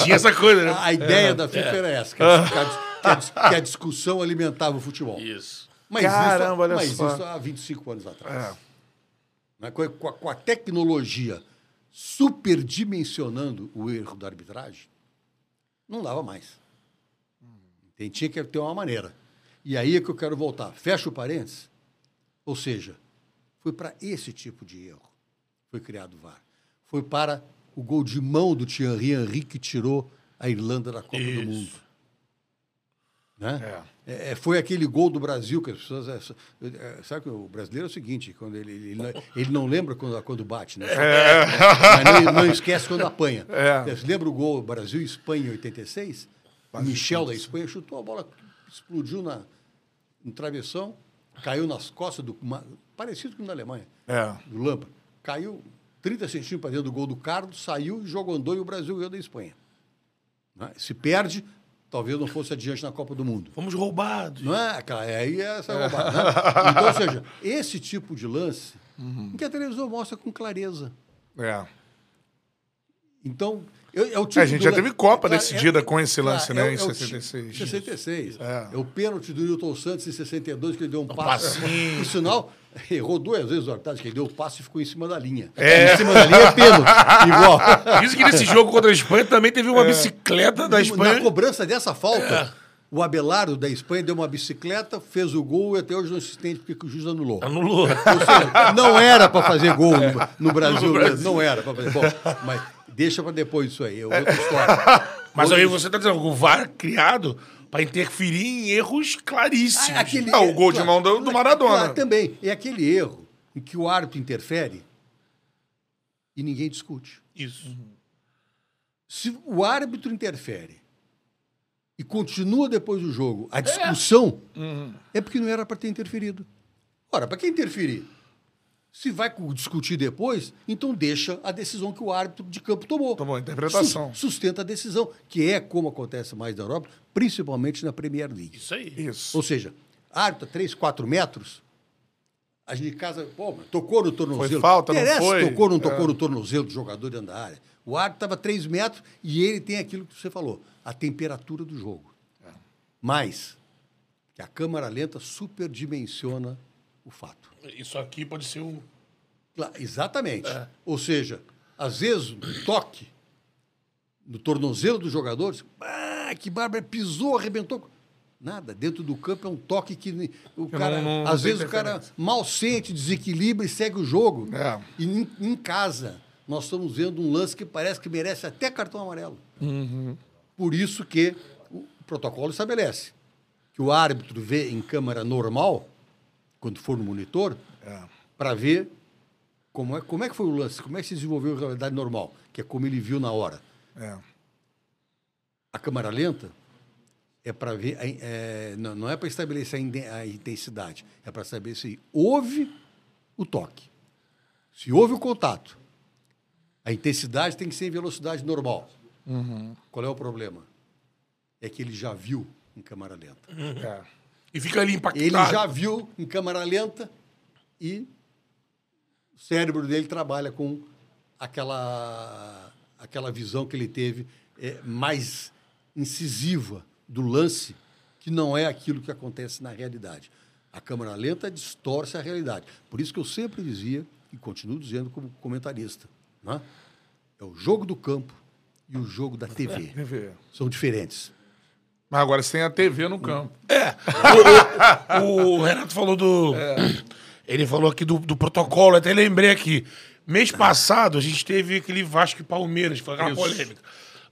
Tinha essa coisa, né? A, a ideia da FIFA era essa, que a, dis- que a discussão alimentava o futebol. Isso. Mas, Caramba, isso, olha mas só. isso há 25 anos atrás. É. Né? Com, a- com a, tecnologia superdimensionando o erro da arbitragem, não dava mais. Tem, tinha que ter uma maneira. E aí é que eu quero voltar. Fecha o parênteses. Ou seja, foi para esse tipo de erro foi criado o VAR. Foi para o gol de mão do Thierry Henry que tirou a Irlanda da Copa do Isso. Mundo. Né? É, foi aquele gol do Brasil que as pessoas. é, é, sabe que o brasileiro é o seguinte: quando ele, ele, ele não- ele não lembra quando, quando bate, né? Mas não, não esquece quando apanha. É. Você lembra o gol Brasil e Espanha em 86? O Michel da Espanha chutou a bola, explodiu na, no travessão, caiu nas costas do. uma- parecido com o da Alemanha, É. do Lampa. Caiu 30 centímetros para dentro do gol do Carlos, saiu, jogou andou e o Brasil ganhou da Espanha. Né? Se perde, talvez não fosse adiante na Copa do Mundo. Fomos roubados. Não é? Aquela, é aí é essa roubada. Né? Então, ou [laughs] seja, esse tipo de lance em que a televisão mostra com clareza. É. Então, eu, é o tipo É, a gente do já teve Copa claro, decidida com esse lance, claro, né, é em é o 66. tipo- 66. É. É. o pênalti do Newton Santos em 62, que ele deu um passe. passinho. Por sinal, [laughs] errou duas vezes o arbitragem, que ele deu o passe e ficou em cima da linha. É. Em cima da linha é pênalti. [laughs] Igual. Diz que nesse jogo contra a Espanha também teve uma bicicleta da Na Espanha. cobrança dessa falta, É. o Abelardo da Espanha deu uma bicicleta, fez o gol e até hoje não se entende porque que o juiz anulou. Anulou. Ou seja, não era para fazer gol no, no [laughs] Brasil, mesmo, não era para fazer. Bom, mas deixa para depois isso aí, é outra história. [laughs] Mas aí você tá dizendo que o VAR criado para interferir em erros claríssimos. Ah, aquele- Ah, o gol de mão do- do Maradona. Claro, também. É aquele erro em que o árbitro interfere e ninguém discute. Isso. Se o árbitro interfere e continua depois do jogo a discussão, é, porque não era para ter interferido. Ora, para que interferir? Se vai cu- discutir depois, então deixa a decisão que o árbitro de campo tomou. Tomou a interpretação. Sus- sustenta a decisão, que é como acontece mais na Europa, principalmente na Premier League. Isso aí. Isso. Ou seja, árbitro a 3, 4 metros, a gente casa, pô, tocou no tornozelo. Foi falta, não Interessa se foi? tocou ou não tocou É. no tornozelo do jogador dentro da área. O árbitro estava 3 metros e ele tem aquilo que você falou, a temperatura do jogo. Mas que a câmara lenta superdimensiona o fato. Isso aqui pode ser um. Exatamente. Ou seja, às vezes, um toque no tornozelo dos jogadores, ah, que bárbaro, pisou, arrebentou. Nada, dentro do campo é um toque que o Que cara, não- não às tem vezes o cara mal sente, desequilibra e segue o jogo. É. E em, em casa, nós estamos vendo um lance que parece que merece até cartão amarelo. Uhum. Por isso que o protocolo estabelece que o árbitro vê em câmera normal, quando for no monitor, É. para ver como é, como é que foi o lance, como é que se desenvolveu a realidade normal, que é como ele viu na hora. É. A câmera lenta é para ver, é, não, não é para estabelecer a intensidade, é para saber se houve o toque. Se houve o contato, a intensidade tem que ser em velocidade normal. Qual é o problema? É que ele já viu em câmera lenta. É. E fica ali impactado. Ele já viu em câmera lenta e o cérebro dele trabalha com aquela, aquela visão que ele teve é, mais incisiva do lance, que não é aquilo que acontece na realidade. A câmera lenta distorce a realidade. Por isso que eu sempre dizia, e continuo dizendo como comentarista, né? é o jogo do campo e o jogo da TV. [laughs] TV. São diferentes. Mas agora você tem a TV no campo. É. O, o- o Renato falou do. Ele falou aqui do, do protocolo, até lembrei aqui. Mês passado, a gente teve aquele Vasco e Palmeiras, foi aquela Isso. polêmica.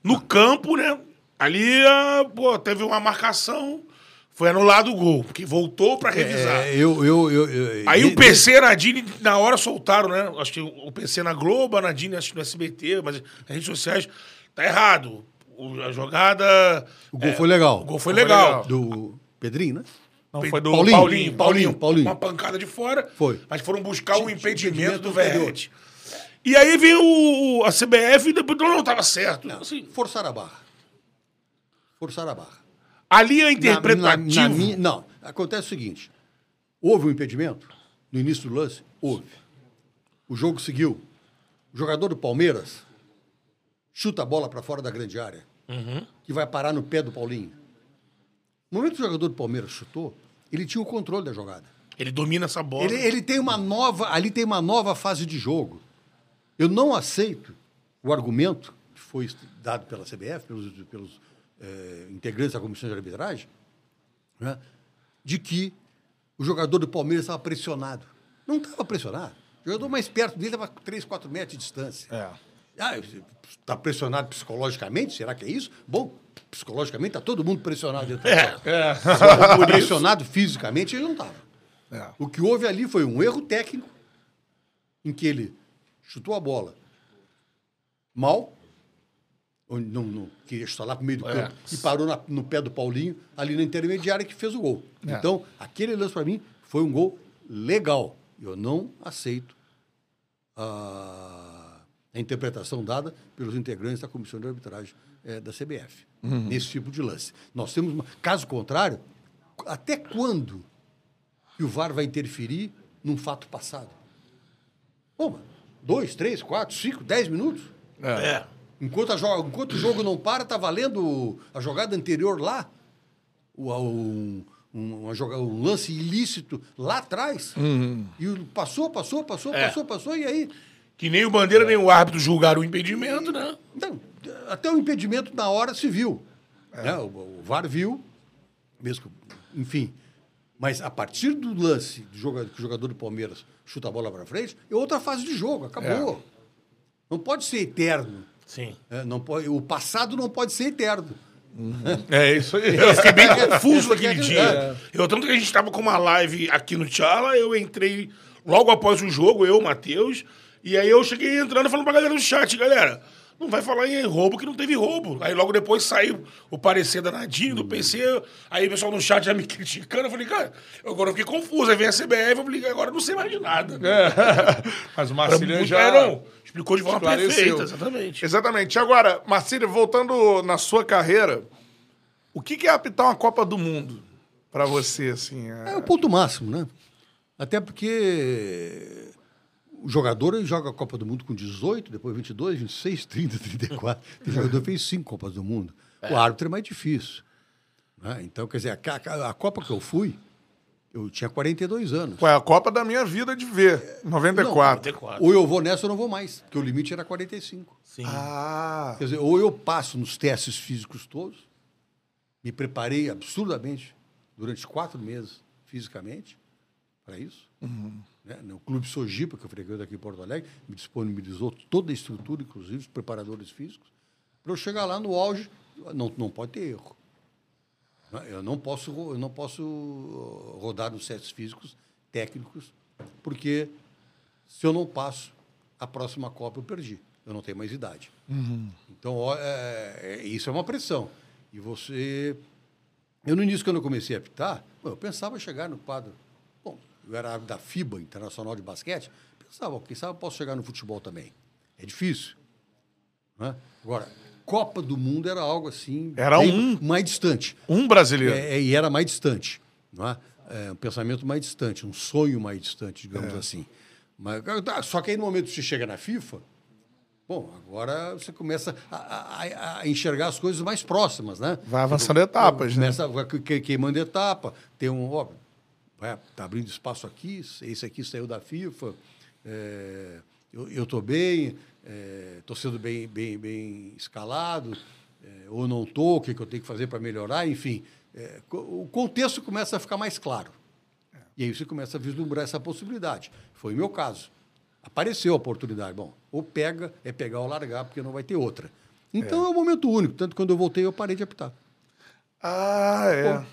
No campo, né? Ali, ah, pô, teve uma marcação, foi anulado o gol, porque voltou pra revisar. É, eu, eu, eu, eu- Aí o PC e a Nadine, na hora, soltaram, né? Acho que o PC na Globo, a Nadine acho que no SBT, mas nas redes sociais, tá errado. O- a jogada. O gol foi legal. O gol foi Foi legal. legal. Do Pedrinho, né? Não, foi do Paulinho. Paulinho. Paulinho, Paulinho. Uma pancada de fora. Foi. Mas foram buscar o Tinha- impedimento do. Verrete. E aí veio o- a CBF e depois não, não tava certo. Assim, Forçar a barra. Forçar a barra. a linha Na- interpretativa. na- na minha- não, acontece o seguinte. Houve um impedimento no início do lance? Houve. O jogo seguiu. O jogador do Palmeiras chuta a bola para fora da grande área, que vai parar no pé do Paulinho. No momento que o jogador do Palmeiras chutou, ele tinha o controle da jogada. Ele domina essa bola. Ele, ele tem uma nova, ali tem uma nova fase de jogo. Eu não aceito o argumento que foi dado pela CBF, pelos, pelos eh, integrantes da comissão de arbitragem, né, de que o jogador do Palmeiras estava pressionado. Não estava pressionado. O jogador mais perto dele estava a 3, 4 metros de distância. É. Ah, está pressionado psicologicamente? Será que é isso? Bom, psicologicamente está todo mundo pressionado dentro do É. campo. É. Agora, pressionado fisicamente ele não estava. É. O que houve ali foi um erro técnico, em que ele chutou a bola mal, onde não, não queria chutar lá para o meio do É. campo, e parou na- no pé do Paulinho, ali na intermediária, que fez o gol. É. Então, aquele lance para mim foi um gol legal. Eu não aceito a, a interpretação dada pelos integrantes da comissão de arbitragem eh, da CBF, nesse tipo de lance. Nós temos, uma, caso contrário, até quando que o VAR vai interferir num fato passado? Pô, mano, dois, três, quatro, cinco, dez minutos? É. Enquanto, a jo- enquanto o jogo não para, tá valendo a jogada anterior lá? O, um, um, uma joga- um lance ilícito lá atrás? E o- passou, passou, passou, É. passou, passou, e aí? Que nem o Bandeira nem o árbitro julgaram o impedimento, né? Não, até o impedimento na hora se viu. né? O, o VAR viu, mesmo que, enfim. Mas a partir do lance do jogador, que o jogador do Palmeiras chuta a bola para frente, é outra fase de jogo, acabou. Não pode ser eterno. Sim. É, não pode, o passado não pode ser eterno. É isso aí. [laughs] Eu fiquei bem confuso que é dia. Eu, tanto que a gente tava com uma live aqui no Tchala, eu entrei logo após o jogo, eu, Matheus, e aí eu cheguei entrando falando pra galera do chat, galera, não vai falar em roubo que não teve roubo. Aí logo depois saiu o parecer da Nadine, do PC, aí o pessoal no chat já me [laughs] criticando. Eu falei, cara, eu agora eu fiquei confuso. Aí vem a CBF, eu falei, agora eu não sei mais de nada. [laughs] Mas o Marcílio já... é, não, explicou de forma esclareceu. perfeita, exatamente. Exatamente. Agora, Marcílio, voltando na sua carreira, o que é apitar uma Copa do Mundo pra você, assim? É É... o ponto máximo, né? Até porque o jogador ele joga a Copa do Mundo com 18, depois 22, 26, 30, 34. Tem jogador fez cinco Copas do Mundo. O árbitro é mais difícil. né? Então, quer dizer, a, a- a Copa que eu fui, eu tinha 42 anos. Foi a Copa da minha vida de ver, 94. 94. Ou eu vou nessa ou não vou mais, porque o limite era 45. Sim. Ah, Quer dizer, ou eu passo nos testes físicos todos, me preparei absurdamente durante quatro meses fisicamente para isso. Né? No Clube Sojipa, que eu frequento aqui em Porto Alegre, me disponibilizou toda a estrutura, inclusive os preparadores físicos, para eu chegar lá no auge. Não, não pode ter erro. Né? Eu não posso, eu não posso uh, rodar nos testes físicos técnicos, porque se eu não passo, a próxima Copa eu perdi. Eu não tenho mais idade. Então, ó, é- é- isso é uma pressão. E você. Eu, no início, quando eu comecei a apitar, eu pensava em chegar no quadro. Eu era da FIBA, Internacional de Basquete, pensava, quem sabe eu posso chegar no futebol também. É difícil. né? Agora, Copa do Mundo era algo assim. Era um. Mais distante. um brasileiro. É, é, e era mais distante. Não é? É, um pensamento mais distante, um sonho mais distante, digamos assim. Mas, tá, só que aí no momento que você chega na FIFA, bom, agora você começa a, a- a enxergar as coisas mais próximas, né? Vai avançando etapas, né? Começa que- que- queimando etapa, tem um, ó, vai, tá abrindo espaço aqui, esse aqui saiu da FIFA, é, eu estou bem, estou sendo bem, bem, bem escalado, é, ou não estou, o que, que eu tenho que fazer para melhorar, enfim. é, o contexto começa a ficar mais claro. E aí você começa a vislumbrar essa possibilidade. Foi o meu caso. Apareceu a oportunidade. Bom, ou pega, é pegar ou largar, porque não vai ter outra. Então é, um momento único. Tanto quando eu voltei, eu parei de apitar. Ah, é.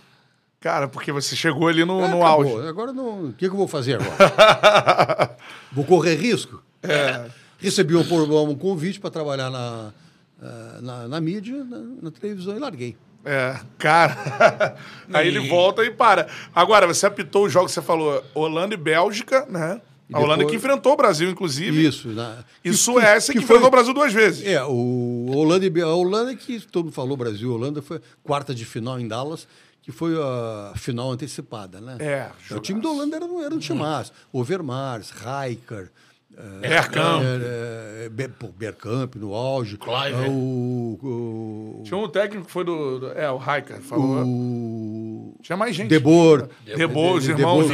Cara, porque você chegou ali no, É, no acabou. auge. Agora não. O que, que eu vou fazer agora? [laughs] vou correr risco? É. Recebi um, um convite para trabalhar na, eh, na, na mídia, na, na televisão e larguei. É, cara. [laughs] Aí ele volta e para. Agora, você apitou os jogos, você falou Holanda e Bélgica, né? E A Holanda depois- que enfrentou o Brasil, inclusive. Isso. Na, E Suécia que, enfrentou o Brasil duas vezes. É, o Holanda e a Holanda que todo mundo falou Brasil, Holanda foi quarta de final em Dallas, que foi a final antecipada, né? É, o time da Holanda era, um- era um timaço. Overmars, Rijker, eh, Bergkamp. eh, eh, Be- pô, Bergkamp no auge. Eh, O, o, Tinha um técnico que foi do. do- é, o Raika. Falou. o Tinha mais gente. Debor, Debor, os irmãos.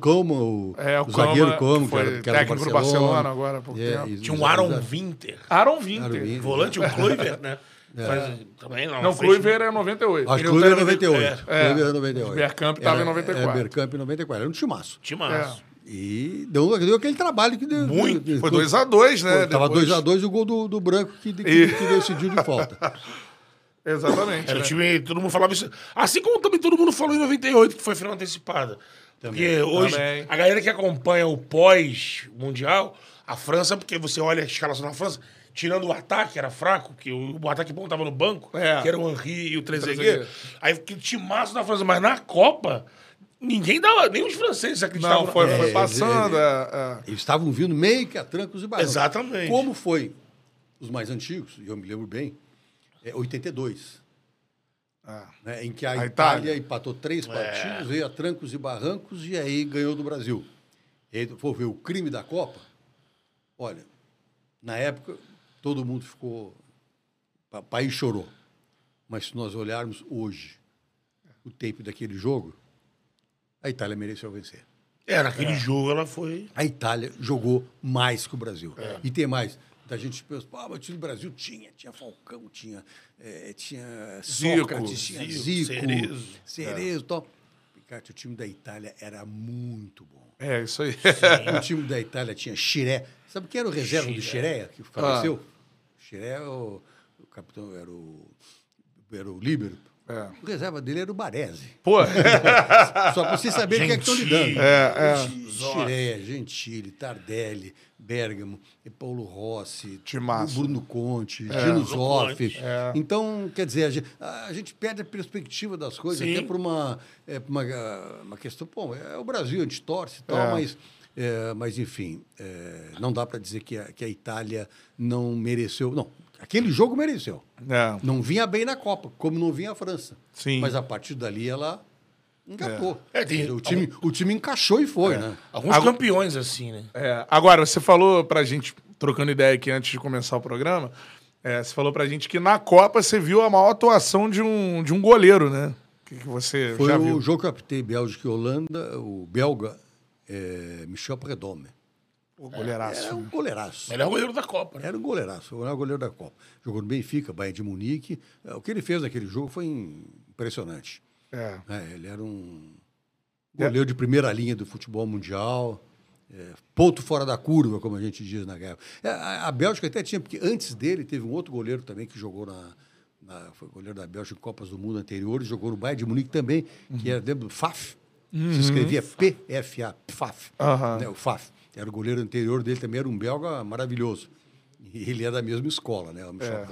Kuhlman, o, É, o o zagueiro Kuhlman, Kuhlman, que era, que era técnico do Barcelona agora há pouco tempo. Tinha um. Aaron Winter. Aaron Winter. Volante, o Kluivert, né? [laughs] Faz- também não. Não, o fez- Kluivert é 98. Acho que tá em 98. é. É. Kluivert era 98. Bergkamp tava Era- em 94. É, Bergkamp em 94. Era um timaço. Timaço. E deu, deu aquele trabalho que deu. Muito. deu- Foi 2x2, né? Tava depois. 2x2 e o gol do, do Branco que, que, E- que decidiu de falta. [laughs] Exatamente. Era né? o time, todo mundo falava isso. Assim como também todo mundo falou em 98, que foi final antecipada. Porque hoje, Também. a galera que acompanha o pós-mundial, a França, porque você olha a escalação da França, tirando o ataque, era fraco, que o, o ataque bom tava no banco, É. que era o Henry e o Trezeguet. Aí que timaço da França, mas na Copa, ninguém dava, nem os franceses acreditavam. Não, foi, foi É, passando. é, é, é. Eles estavam vindo meio que a trancos e barrancos. Exatamente. Como foi os mais antigos, e eu me lembro bem, é 82. Ah. né, em que a, A Itália, Itália. empatou três É. partidos, veio a trancos e barrancos e aí ganhou do Brasil. E aí, for ver o crime da Copa, olha, na época todo mundo ficou. O país chorou. Mas se nós olharmos hoje o tape daquele jogo, a Itália mereceu vencer. É, naquele jogo ela foi. A Itália jogou mais que o Brasil. É. E tem mais. Da gente pensa, ah, mas o time do Brasil tinha, tinha Falcão, tinha, eh, tinha Zico, Sócrates, tinha Zico, Zico, Cerezo. Cerezo, e tal. Cara, o time da Itália era muito bom. É, isso aí. O time da Itália tinha Xiré. Sabe quem era o reserva do Xiré, que faleceu? Ah. Xiré, o, o capitão, era o, era o líbero. O reserva dele era o Baresi. Pô, Só pra vocês saberem o que é que estão lidando. É, é. Xiré, Gentili, Tardelli, Bergamo, e Paulo Rossi, Timaço. Bruno Conte, Dino Zoff. Conte. Então, quer dizer, a gente, a gente perde a perspectiva das coisas, Sim. até por uma, é, uma, uma questão. Bom, é o Brasil, a gente torce e tal, É. mas. É, mas, enfim, é, não dá para dizer que a, que a Itália não mereceu. Não, aquele jogo mereceu. É. Não vinha bem na Copa, como não vinha a França. Sim. Mas a partir dali ela engatou. É, tem- o, time, o time encaixou e foi, né? Alguns Agora- campeões, assim, né? É, agora, você falou pra gente, trocando ideia aqui antes de começar o programa, é, você falou pra gente que na Copa você viu a maior atuação de um, de um goleiro, né? O que, que você Foi já o viu? jogo que eu apitei Bélgica e Holanda, o belga é, Michel Predome. O goleiraço. Era um goleiraço. Melhor goleiro da Copa, né? Era um goleiraço, o melhor goleiro da Copa. Jogou no Benfica, Bayern de Munique. É, O que ele fez naquele jogo foi impressionante. É. É, ele era um goleiro de primeira linha do futebol mundial. é, ponto fora da curva, como a gente diz na guerra. É, a, a Bélgica até tinha, porque antes dele teve um outro goleiro também que jogou na. na- foi goleiro da Bélgica em Copas do Mundo anteriores, jogou no Bayern de Munique também, que era dentro do FAF. Se escrevia PFA, PFAF. Aham. né, o FAF. Era o goleiro anterior dele também, era um belga maravilhoso. E ele é da mesma escola, né? O Michel.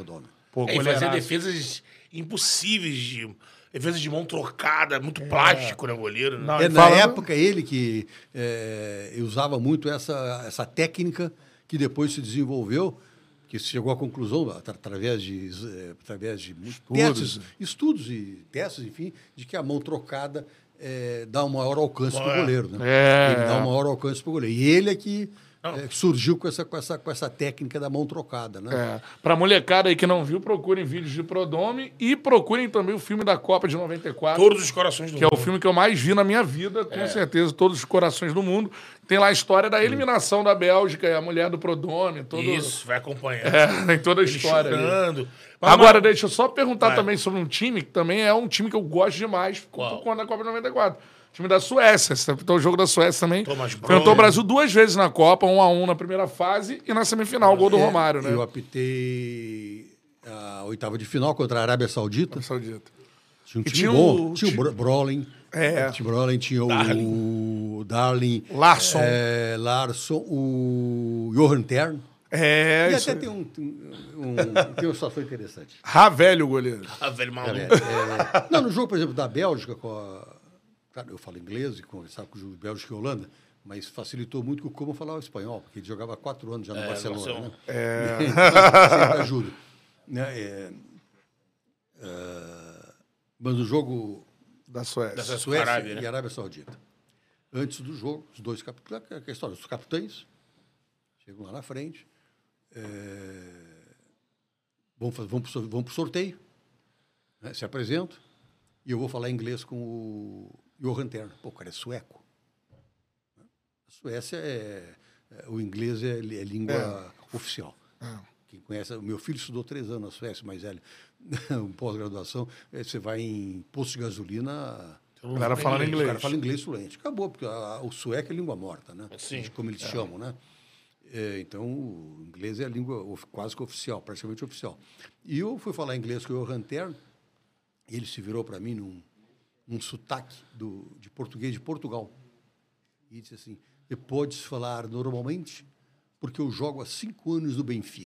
Pô, É, e fazer goleiraço. defesas impossíveis de. Defesas de mão trocada, muito plástico, né, goleiro? né? Não, É, na época, ele que é, usava muito essa, essa técnica que depois se desenvolveu, que se chegou à conclusão, atra- através de, eh, através de muitos testes, estudos e testes, enfim, de que a mão trocada eh, dá um maior alcance para o É. goleiro. Né? É. Ele dá um maior alcance para o goleiro. E ele é que eh, surgiu com essa, com, essa, com essa técnica da mão trocada. Né? É. Pra molecada aí que não viu, procurem vídeos de Prodome e procurem também o filme da Copa de 94. Todos os corações do que é o mundo. filme que eu mais vi na minha vida, com certeza, todos os corações do mundo. Tem lá a história da eliminação da Bélgica, e a mulher do Prodome, todo... Isso, vai acompanhando. É, tem toda a Ele história. chorando. Mas, Agora, mas- deixa eu só perguntar Vai. também sobre um time que também é um time que eu gosto demais Qual? por conta da Copa de 94. Time da Suécia. Você então, o jogo da Suécia também. Thomas Enfrentou o Brasil duas vezes na Copa, um a um na primeira fase e na semifinal, o gol do É, Romário, né? Eu apitei a oitava de final contra a Arábia Saudita. Saudita. Tinha um time tinha bom. o- Tinha o Brolin. É. O Brolin, tinha o Darling. Larsson. É, Larsson, o Johan Tern. É, e até aí. tem um, um, tem uma situação interessante. Ravelho, goleiro. Ah, velho maluco. É, é, não, no jogo, por exemplo, da Bélgica, com a, claro, eu falo inglês e conversava com o Bélgica e Holanda, mas facilitou muito que o Como falava espanhol, porque ele jogava há quatro anos já no Barcelona. Barcelona. Né? É. [laughs] Sempre ajuda. Né? É, é, mas o jogo Da Suécia. Da Suécia. Arábia, né? e Arábia Saudita. Antes do jogo, os dois capitães, é a história, os capitães chegam lá na frente, é, vão, vão para o sorteio, né, se apresentam, e eu vou falar inglês com o Johan Terno. Pô, o cara é sueco. A Suécia é. é- O inglês é, é língua oficial. Quem conhece, o meu filho estudou três anos na Suécia, mais velho, [laughs] um pós-graduação. eh, Você vai em posto de gasolina. A galera falando O inglês. cara fala inglês fluente. Acabou, porque a- o sueco é língua morta, né? Sim. Como eles chamam, né? É, então, o inglês é a língua of- quase que oficial, praticamente oficial. E eu fui falar inglês com o Johan Tern, e ele se virou para mim num, num sotaque do, de português de Portugal. E disse assim, você podes falar normalmente, porque eu jogo há cinco anos no Benfica.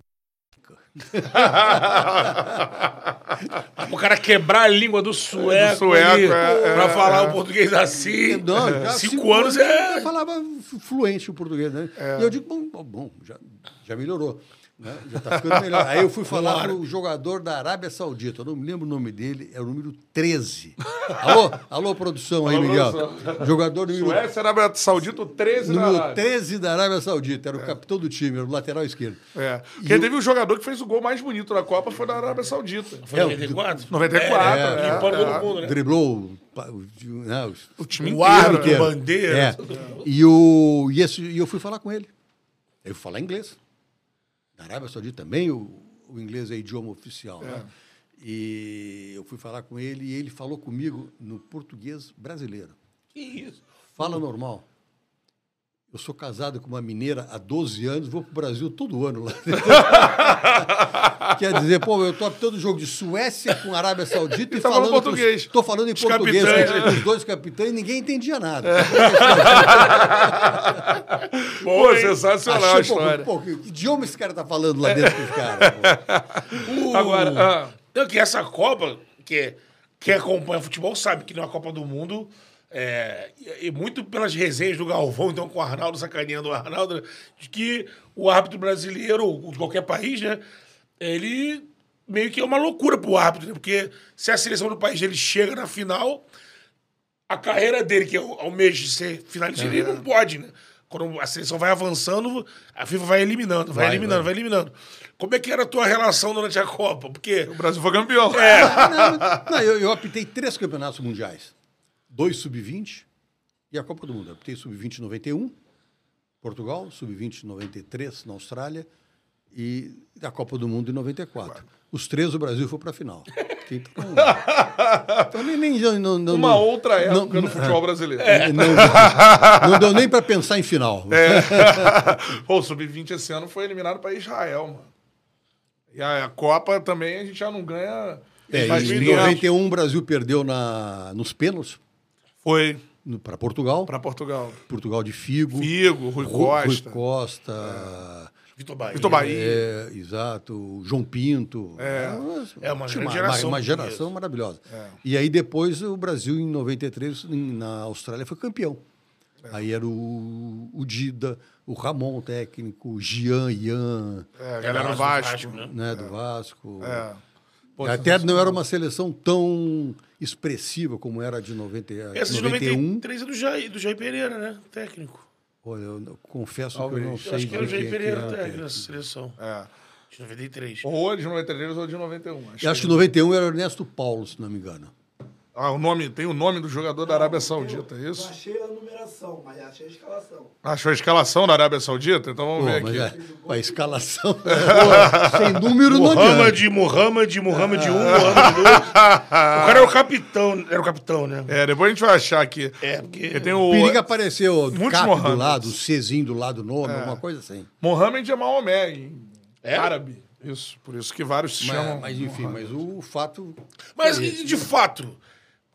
O cara quebrar a língua do sueco, Do sueco, ali, é, pra é, falar é. o português assim. Não, já cinco, anos é... Eu falava fluente o português, né? E eu digo, bom, bom, bom, já, já melhorou. Né? Já tá ficando melhor. Aí eu fui falar pro jogador da Arábia Saudita, eu não me lembro o nome dele, é o número 13. Alô, alô produção aí, Alô, Miguel. produção. Jogador número, Suécia, Arábia Saudita, o 13 da número Arábia. 13 da Arábia Saudita, era o capitão do time, era o lateral esquerdo. É. Porque teve um jogador que fez o gol mais bonito da Copa, foi da Arábia Saudita. Foi É, 94? 94, É, é, limpando é. todo mundo, né? Driblou pa- o, né, O time O inteiro. árbitro, né? bandeira. É. E, o, e, esse- e eu fui falar com ele. Eu fui falar inglês. Na Arábia Saudita também o, o inglês é idioma oficial. Né? E eu fui falar com ele e ele falou comigo no português brasileiro. Que isso? Fala normal. Eu sou casado com uma mineira há 12 anos, vou para o Brasil todo ano lá. [laughs] Quer dizer, pô, eu tô apitando jogo de Suécia com Arábia Saudita e, tá falando falando português. Estou falando em Os português capitães, com os dois capitães e ninguém entendia nada. [laughs] Pô, hein? sensacional a pô, história. pô, que idioma esse cara tá falando lá dentro dos caras? pô? O- [laughs] Agora, ah. Que essa Copa, que quem acompanha futebol sabe que não é uma Copa do Mundo. É, e e muito pelas resenhas do Galvão, então, com o Arnaldo sacaneando o Arnaldo, de que o árbitro brasileiro, ou de qualquer país, né, ele meio que é uma loucura pro árbitro, né, porque se a seleção do país dele chega na final, a carreira dele, que ao almeja ser finalista, ele não pode, né? Quando a seleção vai avançando, a FIFA vai eliminando, vai, Vai, eliminando, vai. eliminando. Como é que era a tua relação durante a Copa? Porque O Brasil foi campeão. não, não, eu, eu apitei três campeonatos mundiais. Dois sub-20 e a Copa do Mundo. Eu apitei sub-20 em 91, Portugal, sub-20 em 93 na Austrália e a Copa do Mundo em 94. Os três o Brasil foi para a final. Então, então [laughs] nem, nem, não, não, Uma não- outra época não- no futebol brasileiro. Não, não deu nem para pensar em final. É. [laughs] Pô, o Sub-20 esse ano foi eliminado para Israel, mano. E a, a Copa também a gente já não ganha. É, em tempo. 91 o Brasil perdeu na, nos pênaltis Foi para Portugal. para Portugal. Portugal de Figo. Figo, Rui Ru- Costa. Rui Costa. Vitor Bahia. Vitor Bahia. É, exato. João Pinto. É. É uma Tinha grande geração Uma, portuguesa. geração maravilhosa. E aí depois o Brasil, em 93, em- na Austrália, foi campeão. Aí era o, o Dida, o Ramon, o técnico, o Gian, Ian, É, a É, galera do do Vasco. Vasco, né? né, do Vasco. É. Até não era uma seleção tão expressiva como era a de 90, Essa de 91. 93 é do Jair, do Jair Pereira, né? Técnico. Olha, eu confesso que eu Talvez. não sei Eu acho que era o Jair é Pereira técnico nessa seleção. É. De 93. Ou de 93 ou de 91. Acho Eu acho que que- 91 era Ernesto Paulo, se não me engano. Ah, o nome, tem o nome do jogador da Arábia Saudita, é Não isso? achei a numeração, mas achei a escalação. Achou a escalação da Arábia Saudita? Então vamos Pô, ver mas aqui. é, a escalação. [laughs] Pô, sem número não adianta. Mohamed, Mohamed, Mohamed 1, Mohamed 2. O cara era o capitão, era o capitão, né? É, depois a gente vai achar aqui. É, porque- tem o Periga apareceu Muitos cap do Mohameds. lado, o Czinho do lado, nome, alguma coisa assim. Mohamed é Maomé, em É? árabe. Isso, por isso que vários se chamam. Mas, mas enfim, mas o fato. Mas, de fato,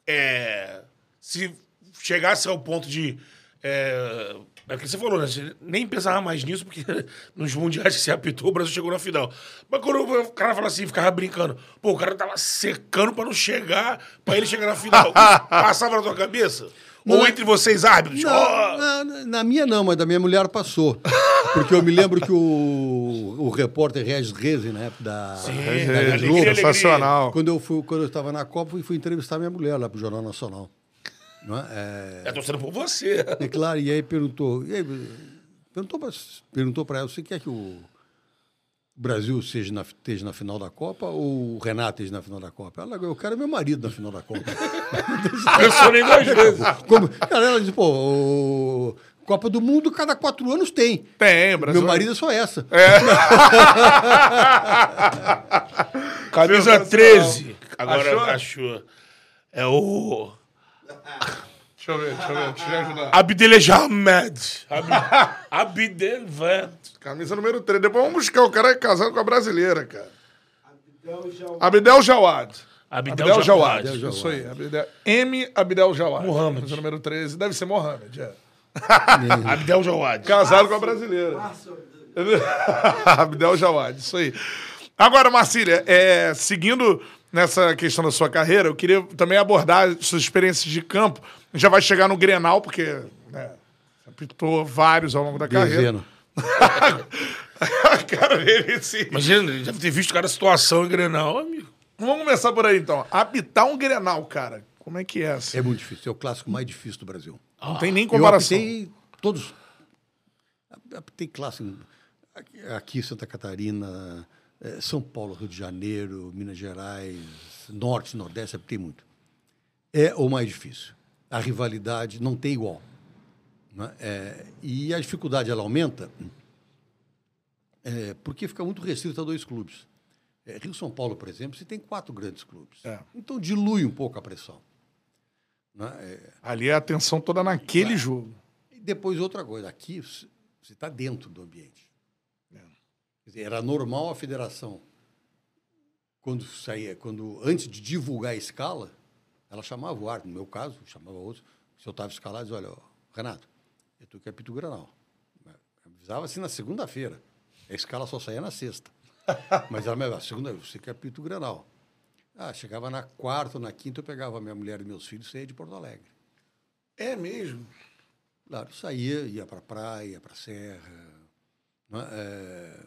é, se chegasse ao ponto de. É, é o que você falou, né? Você nem pensava mais nisso, porque [laughs] nos mundiais que você apitou, o Brasil chegou na final. Mas quando o cara fala assim, ficava brincando, pô, o cara tava secando pra não chegar, pra ele chegar na final. [laughs] Isso passava na tua cabeça? Ou Não. entre vocês árbitros? Não, Ó, na, na minha não, mas da minha mulher passou. Porque eu me lembro que o, o repórter Regis Reze, na época da, Sim, da alegria, Rede alegria. Globo, Sensacional. quando eu fui, quando eu estava na Copa, fui, fui entrevistar minha mulher lá pro Jornal Nacional. Não é? É, É torcendo por você. É claro, e aí perguntou, e aí, perguntou para perguntou pra ela, você quer que o Brasil seja na, esteja na final da Copa ou o Renato esteja na final da Copa? Ela, eu quero meu marido na final da Copa. [laughs] Pensou nem duas vezes. Como, cara, ela disse, pô, o- Copa do Mundo cada quatro anos tem. Tem, o Brasil. Meu marido é só essa. [laughs] Camisa Sensacional. 13. Agora Achou? achou. É o. Deixa eu ver, deixa eu ver, deixa eu ajudar. Abdelejamed. [laughs] Abdelved. Camisa número 3. Depois vamos buscar o cara é casado com a brasileira, cara. Abdel Jawad. Abdel Abdel Jawad. Isso aí. Abdel- M. Abdel Jawad. Mohamed. Camisa número 13. Deve ser Mohamed, é. [laughs] Abdel Jawad. Casado com a brasileira. Márcio, [laughs] Abdel Jawad, isso aí. Agora, Marcília, é, seguindo nessa questão da sua carreira, eu queria também abordar suas experiências de campo. Já vai chegar no Grenal, porque né, apitou vários ao longo da carreira. Dezena. [laughs] A cara dele, assim. Imagina, deve ter visto cada situação em Grenal, amigo. Vamos começar por aí, então. Apitar um Grenal, cara. Como é que é? Assim? É muito difícil. É o clássico mais difícil do Brasil. Não tem nem Eu comparação. apitei todos. Apitei clássico. Aqui- Aqui, Santa Catarina, eh, São Paulo, Rio de Janeiro, Minas Gerais, Norte, Nordeste, apitei muito. É o mais difícil. A rivalidade não tem igual. né? É, e a dificuldade ela aumenta é, porque fica muito restrito a dois clubes. É, Rio São Paulo, por exemplo, você tem quatro grandes clubes. É. Então dilui um pouco a pressão. né? É, Ali é a atenção toda naquele jogo. e depois outra coisa, aqui você está dentro do ambiente. Quer dizer, era normal a federação, quando saía, quando antes de divulgar a escala, ela chamava o árbitro, no meu caso, chamava outros, se eu estava escalado, dizia, olha, ó, Renato, eu estou aqui apito Granal. Avisava assim na segunda-feira. A escala só saía na sexta. [laughs] Mas ela me avisava, segunda, você que apito Granal. Ah, chegava na quarta ou na quinta, eu pegava a minha mulher e meus filhos e saía de Porto Alegre. É mesmo. Claro, saía, ia para a praia, para a serra, é,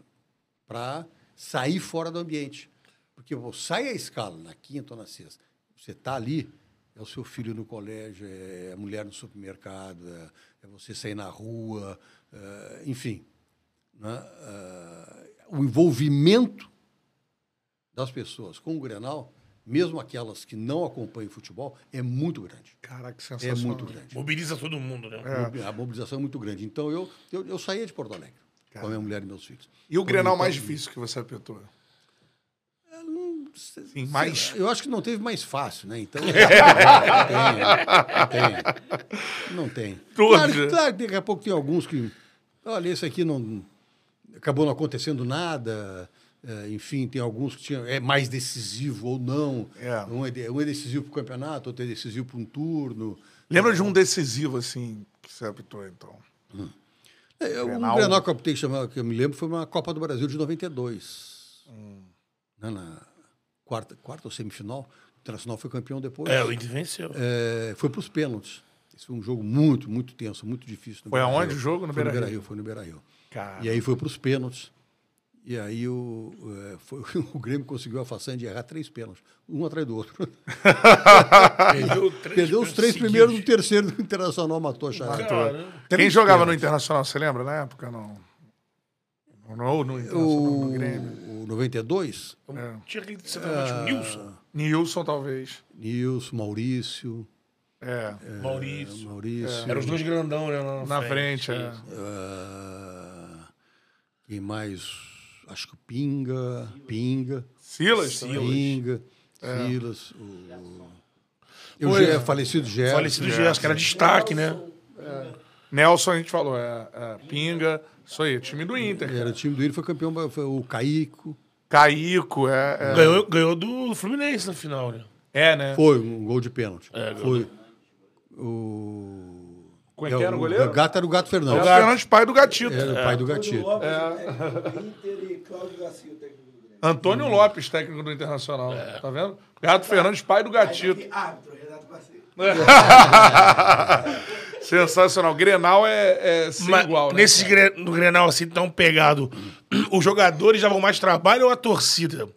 para sair fora do ambiente. Porque pô, sai a escala na quinta ou na sexta, você está ali, é o seu filho no colégio, é a mulher no supermercado, é, é você sair na rua, é, enfim. né, é, o envolvimento das pessoas com o Grenal, mesmo aquelas que não acompanham futebol, é muito grande. Caraca, que É sensacional. muito grande. Mobiliza todo mundo, né? A mobilização é muito grande. Então, eu, eu, eu saía de Porto Alegre com a minha mulher e meus filhos. E o Quando Grenal mais tava- difícil que você apitou? Sim, mais... Eu acho que não teve mais fácil, né? Então. [laughs] não tem. Não tem. Não tem. Claro, né? claro, daqui a pouco tem alguns que. Olha, esse aqui não. Acabou não acontecendo nada. é, enfim, tem alguns que tinham, é mais decisivo ou não. É. Um, é um é decisivo para o campeonato, outro é decisivo para um turno. Lembra de um decisivo, assim, que você apitou, então? É, Grenal. Um Grenal que eu, chamar, que eu me lembro foi uma Copa do Brasil de 92. Hum. Né, na quarta, quarta ou semifinal. O Internacional foi campeão depois. É, o Inter venceu. É, foi para os pênaltis. Esse foi um jogo muito, muito tenso, muito difícil. no Foi aonde o jogo? No Foi no Beira-Rio? Beira-Rio, foi no Beira-Rio. E aí foi para os pênaltis. E aí o, é, foi- [laughs] o Grêmio conseguiu a façanha de errar três pênaltis, um atrás do outro. [laughs] Perdeu, três Perdeu os três primeiros, o terceiro do Internacional matou a charada. Quem jogava no pênaltis. Internacional, você lembra na época? Não. Ou no Internacional, no Grêmio. O, o 92, É. Tinha aquele centroavante, o Nilson. Nilson, talvez. Nilson, Maurício, É. Maurício. Maurício. Eram os dois grandão, né? Na, Na frente, é. ah, quem mais? Acho que o Pinga, Pinga. Silas? Pinga, Silas, o, o Gé- é. falecido Gerson. Falecido Gerson, que era destaque, né? Nelson, a gente falou, é, é, Pinga. Isso aí, time do Inter. Era o time do Ilha, foi campeão, foi o Caico. Caico, é. É, Ganhou, ganhou do Fluminense na final, né? é né? Foi um gol de pênalti. É, foi o... Como é que era o goleiro? Gato era o Gato Fernandes. É o Fernandes, pai do Gatito. Era o pai do Gatito. Lopes, técnico do Inter e Cláudio Garcia, o técnico do Grêmio. Antônio Lopes, técnico do Internacional. Tá vendo? Gato Fernandes, pai do Gatito. Aí, árbitro, Renato Garcia. [laughs] Sensacional. Grenal é, é sem Mas igual, né? Nesse gre- no Grenal, assim, tão pegado, [clears throat] os jogadores davam mais trabalho ou a torcida?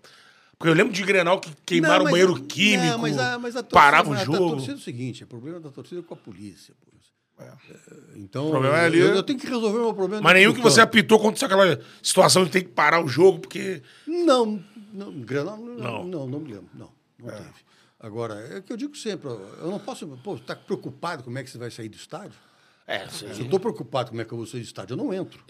Porque eu lembro de Grenal que queimaram Não, o mas- banheiro químico, não, mas a- mas a torcida- parava o jogo. A torcida é o seguinte, o problema da torcida é com a polícia. pô. É, Então, problema é ali- eu, eu tenho que resolver o meu problema. Mas nenhum que você apitou aconteceu aquela situação de ter que parar o jogo, porque... Não, não, Grenal, não, Não. não, não, me lembro. Não, não teve. Agora, é o que eu digo sempre, eu não posso, pô, tá preocupado como é que você vai sair do estádio? É, Se eu estou preocupado como é que eu vou sair do estádio, eu não entro. [laughs]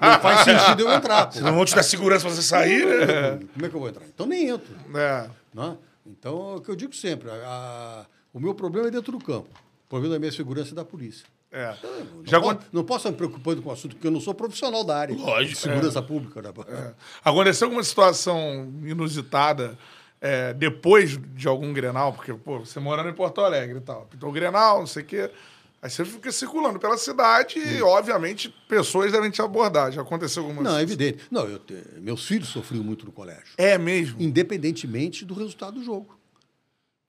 não faz sentido eu entrar. Pô. não vão te dar segurança pra você sair, né? Como é que eu vou entrar? Então nem entro. É. Né? Então, é o que eu digo sempre, a- a- o meu problema é dentro do campo. O problema da minha segurança é da polícia. É. Não, Já posso, não posso estar me preocupando com o assunto, porque eu não sou profissional da área. Lógico, de Segurança pública. Né? Aconteceu alguma situação inusitada é, depois de algum Grenal? Porque, pô, você morando em Porto Alegre e tal. Pintou o Grenal, não sei o quê. Aí você fica circulando pela cidade e, obviamente, pessoas devem te abordar. Já aconteceu alguma Não, é coisa? evidente. Não, eu meus filhos sofriam muito no colégio. É mesmo? Independentemente do resultado do jogo.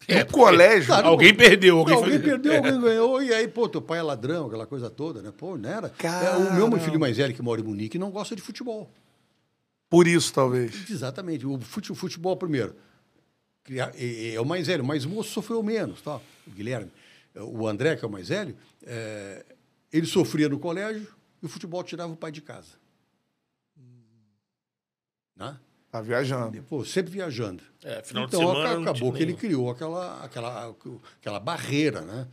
É, no colégio? Claro, Alguém pô. perdeu, alguém Não, alguém perdeu, alguém ganhou. E aí, pô, teu pai é ladrão, aquela coisa toda, né? Pô, não era. É, o meu filho mais velho, que mora em Munique, não gosta de futebol. Por isso, talvez. Exatamente. O fute- futebol, primeiro, é, o mais velho, mas o moço sofreu menos, tá? o Guilherme. O André, que é o mais velho, é, ele sofria no colégio e o futebol tirava o pai de casa. Né? Tá viajando. Pô, sempre viajando. É, final de então semana aca- não acabou tinha que ele criou aquela, aquela, aquela barreira, né?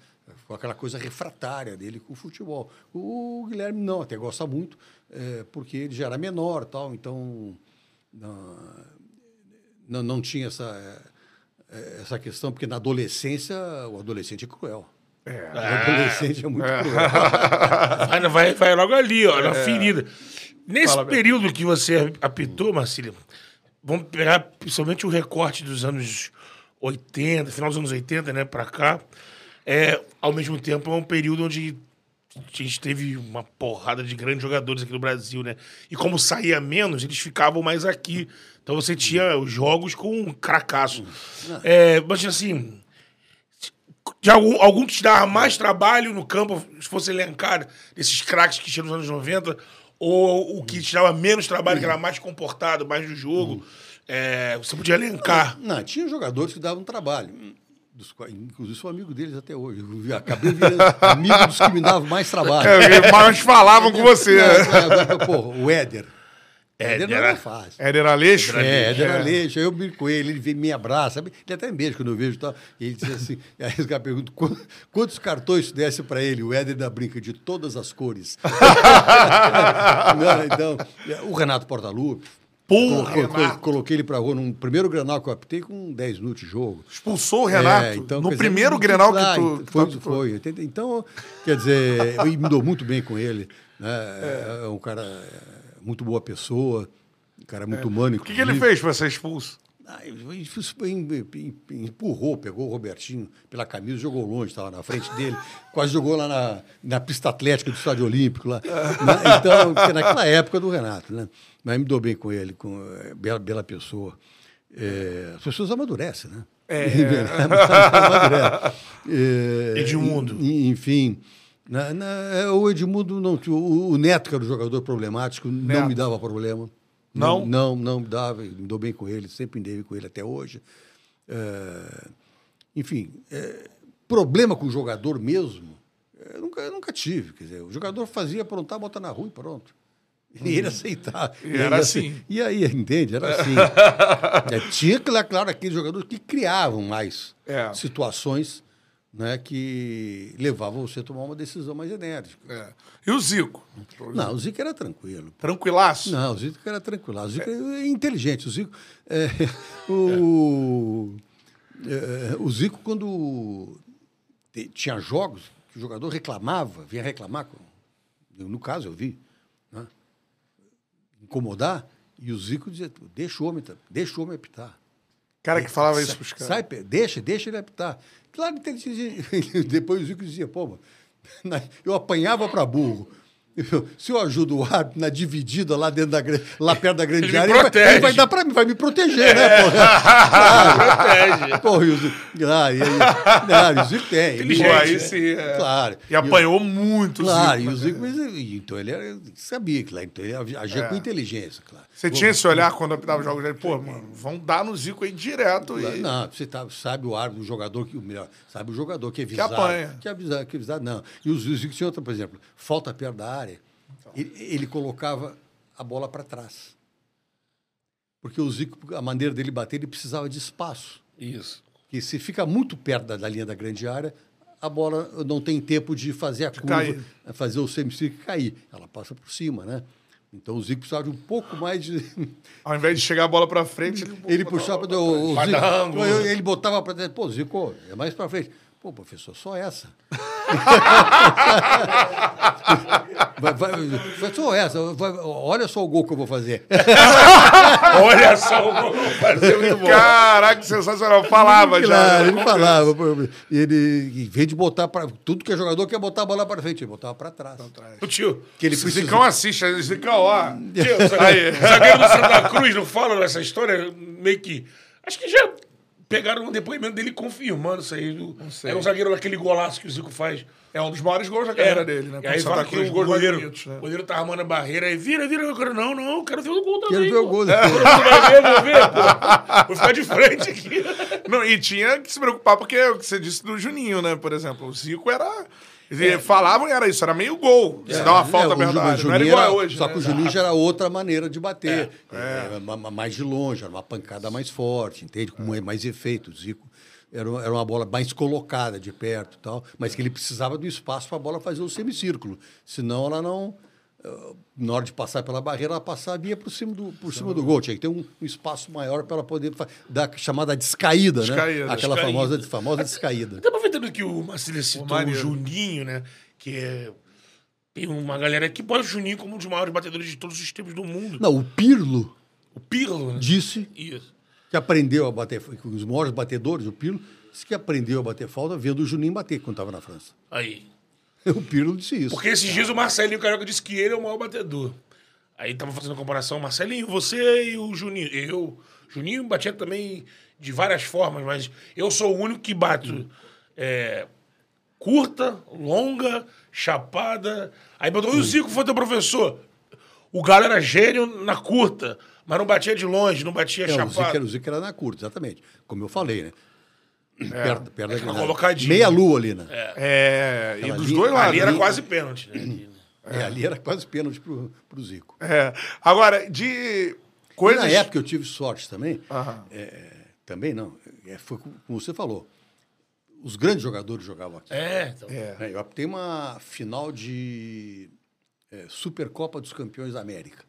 Com aquela coisa refratária dele com o futebol. O Guilherme não, até gosta muito, é, porque ele já era menor tal, então não, não, não tinha essa, é, essa questão, porque na adolescência o adolescente é cruel. É. O adolescente é muito cruel. [laughs] Vai, vai, logo ali, ó, na ferida. Nesse Fala, período que você apitou, Marcílio, vamos pegar principalmente o recorte dos anos 80, final dos anos 80, né, pra cá. É, ao mesmo tempo, é um período onde a gente teve uma porrada de grandes jogadores aqui no Brasil, né? E como saía menos, eles ficavam mais aqui. Então você tinha os jogos com um cracaço. É, mas assim, de algum, algum que te dava mais trabalho no campo, se fosse elencar desses craques que tinham nos anos 90, ou o que te dava menos trabalho, que era mais comportado, mais do jogo. É, você podia elencar. Não, tinha jogadores que davam trabalho. Dos, quais- inclusive, sou amigo deles até hoje. Eu acabei virando amigo dos que me davam mais trabalho. É, mas falavam com você. Não, não, pô, o Éder. Éder Éder não era- era fácil. Éder Aleixo? É, Éder Aleixo. Aí eu brinco com ele, ele vem me abraça. Ele até me beija quando eu vejo e tal. E ele diz assim, [laughs] aí os caras perguntam, "Qu- quantos cartões tu desse para ele? O Éder da brinca de todas as cores. [laughs] Não, então, o Renato Portaluppi. Porra, colo- colo- Renato. Coloquei ele pra rua num primeiro granal que eu apitei com 10 minutos de jogo. Expulsou o Renato É, então, no dizer, primeiro Grenal que tu... então, que tu Foi, apitou. foi. Então, quer dizer, eu me dou muito bem com ele. Né? É. um cara é, muito boa pessoa, um cara muito humano, O que, que ele fez pra ser expulso? Ah, empurrou, pegou o Robertinho pela camisa, jogou longe, estava na frente dele, [laughs] quase jogou lá na, na pista atlética do Estádio Olímpico. Lá. [laughs] Na- Então, naquela época do Renato, né? Mas me dou bem com ele, com é, bela, bela pessoa. É, as pessoas amadurecem, né? É. [laughs] É, Edmundo. Enfim. na- na- é, o Edmundo, não, o, o Neto, que era o jogador problemático, não Neto. me dava problema. Não? Não, não me dava, me dou bem com ele, sempre me dei com ele até hoje. É, enfim, é, problema com o jogador mesmo, eu nunca, eu nunca tive. Quer dizer, o jogador fazia aprontar, botar na rua e pronto. E ele aceitava. Uhum. E era aí, assim. E aí, entende? Era assim. [laughs] É, tinha, claro, aqueles jogadores que criavam mais É. situações né, que levavam você a tomar uma decisão mais enérgica. É. E o Zico? Não, o Zico era tranquilo. Tranquilaço? Não, o Zico era tranquilo. O Zico é inteligente. O Zico. é, [laughs] o, é, o Zico, quando tinha jogos, que o jogador reclamava, vinha reclamar, no caso eu vi, né, incomodar, e o Zico dizia: deixa o homem, deixa o homem apitar. Cara que falava isso Sa- pros caras. Sai, deixa, deixa ele apitar. Claro que ele dizia, [laughs] depois o Zico dizia, pô, mano, [laughs] eu apanhava para burro. [laughs] Se eu ajudo o árbitro na dividida lá dentro da lá perto da grande Ele área, ele vai, ele vai dar para mim, vai me proteger, né, pô? [laughs] Claro. Protege. Porra, e o Zico, claro, e claro, o Zico tem. Pô, Inteligente, aí né? sim, é. Claro. E apanhou muito o Claro, Zico. e o né? Zico, mas, e- então ele era, sabia que lá, então ele agia É. com inteligência, claro. Você tinha esse olhar quando apitava os jogos dele? Pô, mano, vão dar no Zico aí direto. E... Não, você tá- sabe o árbitro, o jogador que o melhor, sabe o jogador que é visado, apanha. que é visado, que é visado, não. E os Zico tinha outra, por exemplo, falta perto da área, ele, ele colocava a bola para trás. Porque o Zico, a maneira dele bater, ele precisava de espaço. Isso. Que se fica muito perto da, da linha da grande área, a bola não tem tempo de fazer a curva, fazer o semicírculo cair. Ela passa por cima, né? Então o Zico precisava de um pouco mais de. [laughs] Ao invés de chegar a bola pra frente, ele, Ele puxava para o, o Zico, ele botava para dentro, pô, Zico, é mais para frente. Pô, professor, só essa. [laughs] Vai, vai, vai só essa. vai- olha só o gol que eu vou fazer. [laughs] Olha só o gol que eu vou fazer muito bom. Caraca, que sensacional. Falava já. Claro, né? ele falava. Ele, em vez de botar para. Tudo que é jogador quer botar a bola para frente, ele botava para trás. O tio, Que ele precisa. Zicão assiste, esse Zicão, ó. tio, zagueiro do Santa Cruz não fala dessa história? Meio que. Acho que já pegaram um depoimento dele confirmando isso aí. do-. Era um zagueiro daquele golaço que o Zico faz. É um dos maiores gols da carreira dele, né? E aí fala Santa que o goleiro, bonitos, né? o goleiro tá armando a barreira aí, vira, vira, eu quero, não, não, eu quero ver o gol também. Quero ver o gol. [laughs] Vai ver, vou ver, pô. Vou ficar de frente aqui. [laughs] Não, e tinha que se preocupar, porque é o que você disse do Juninho, né? Por exemplo, o Zico era. Eles Falavam e era isso, era meio gol. Se dá uma falta É, o Ju- verdade. o Não era Juninho igual era- hoje. Só né? que o Juninho já era outra maneira de bater. É, ma- mais de longe, era uma pancada mais forte, entende? Com mais efeito. O Zico era, era uma bola mais colocada de perto e tal, mas que ele precisava do espaço para a bola fazer o semicírculo. Senão ela não. eh, Na hora de passar pela barreira, ela passava e ia por cima do, por cima do gol. Tinha que ter um, um espaço maior para ela poder dar a chamada descaída, Descaída, né? Aquela descaída. famosa, famosa descaída. Até aproveitando que o Marcelo citou o maneiro. Juninho, né? Que é. Tem uma galera que põe o Juninho como um dos maiores batedores de todos os tempos do mundo. Não, o Pirlo O Pirlo, né? disse Isso. Que aprendeu a bater, os maiores batedores, o Pirlo, disse que aprendeu a bater falta vendo o Juninho bater quando estava na França. Aí. [laughs] O Pirlo disse isso. Porque esses dias o Marcelinho Carioca disse que ele é o maior batedor. Aí tava fazendo a comparação, Marcelinho, você e o Juninho. Eu. Juninho batia também de várias formas, mas eu sou o único que bato é, curta, longa, chapada. Aí botou, e o Zico foi teu professor? O Galo era gênio na curta, mas não batia de longe, não batia É, o, Zico, era- o Zico era na curta, exatamente. Como eu falei, né? Perto, perto É, da- uma colocadinha. Meia lua ali, né? É, e Aquela dos ali- dois lados. Ali era né? quase pênalti. Né? É, ali era quase pênalti pro, pro Zico. É. Agora, de E coisas. na época eu tive sorte também. Aham. É, também não. É, foi como você falou. Os grandes jogadores jogavam aqui. É, então. É, eu aptei uma final de é, Supercopa dos Campeões da América.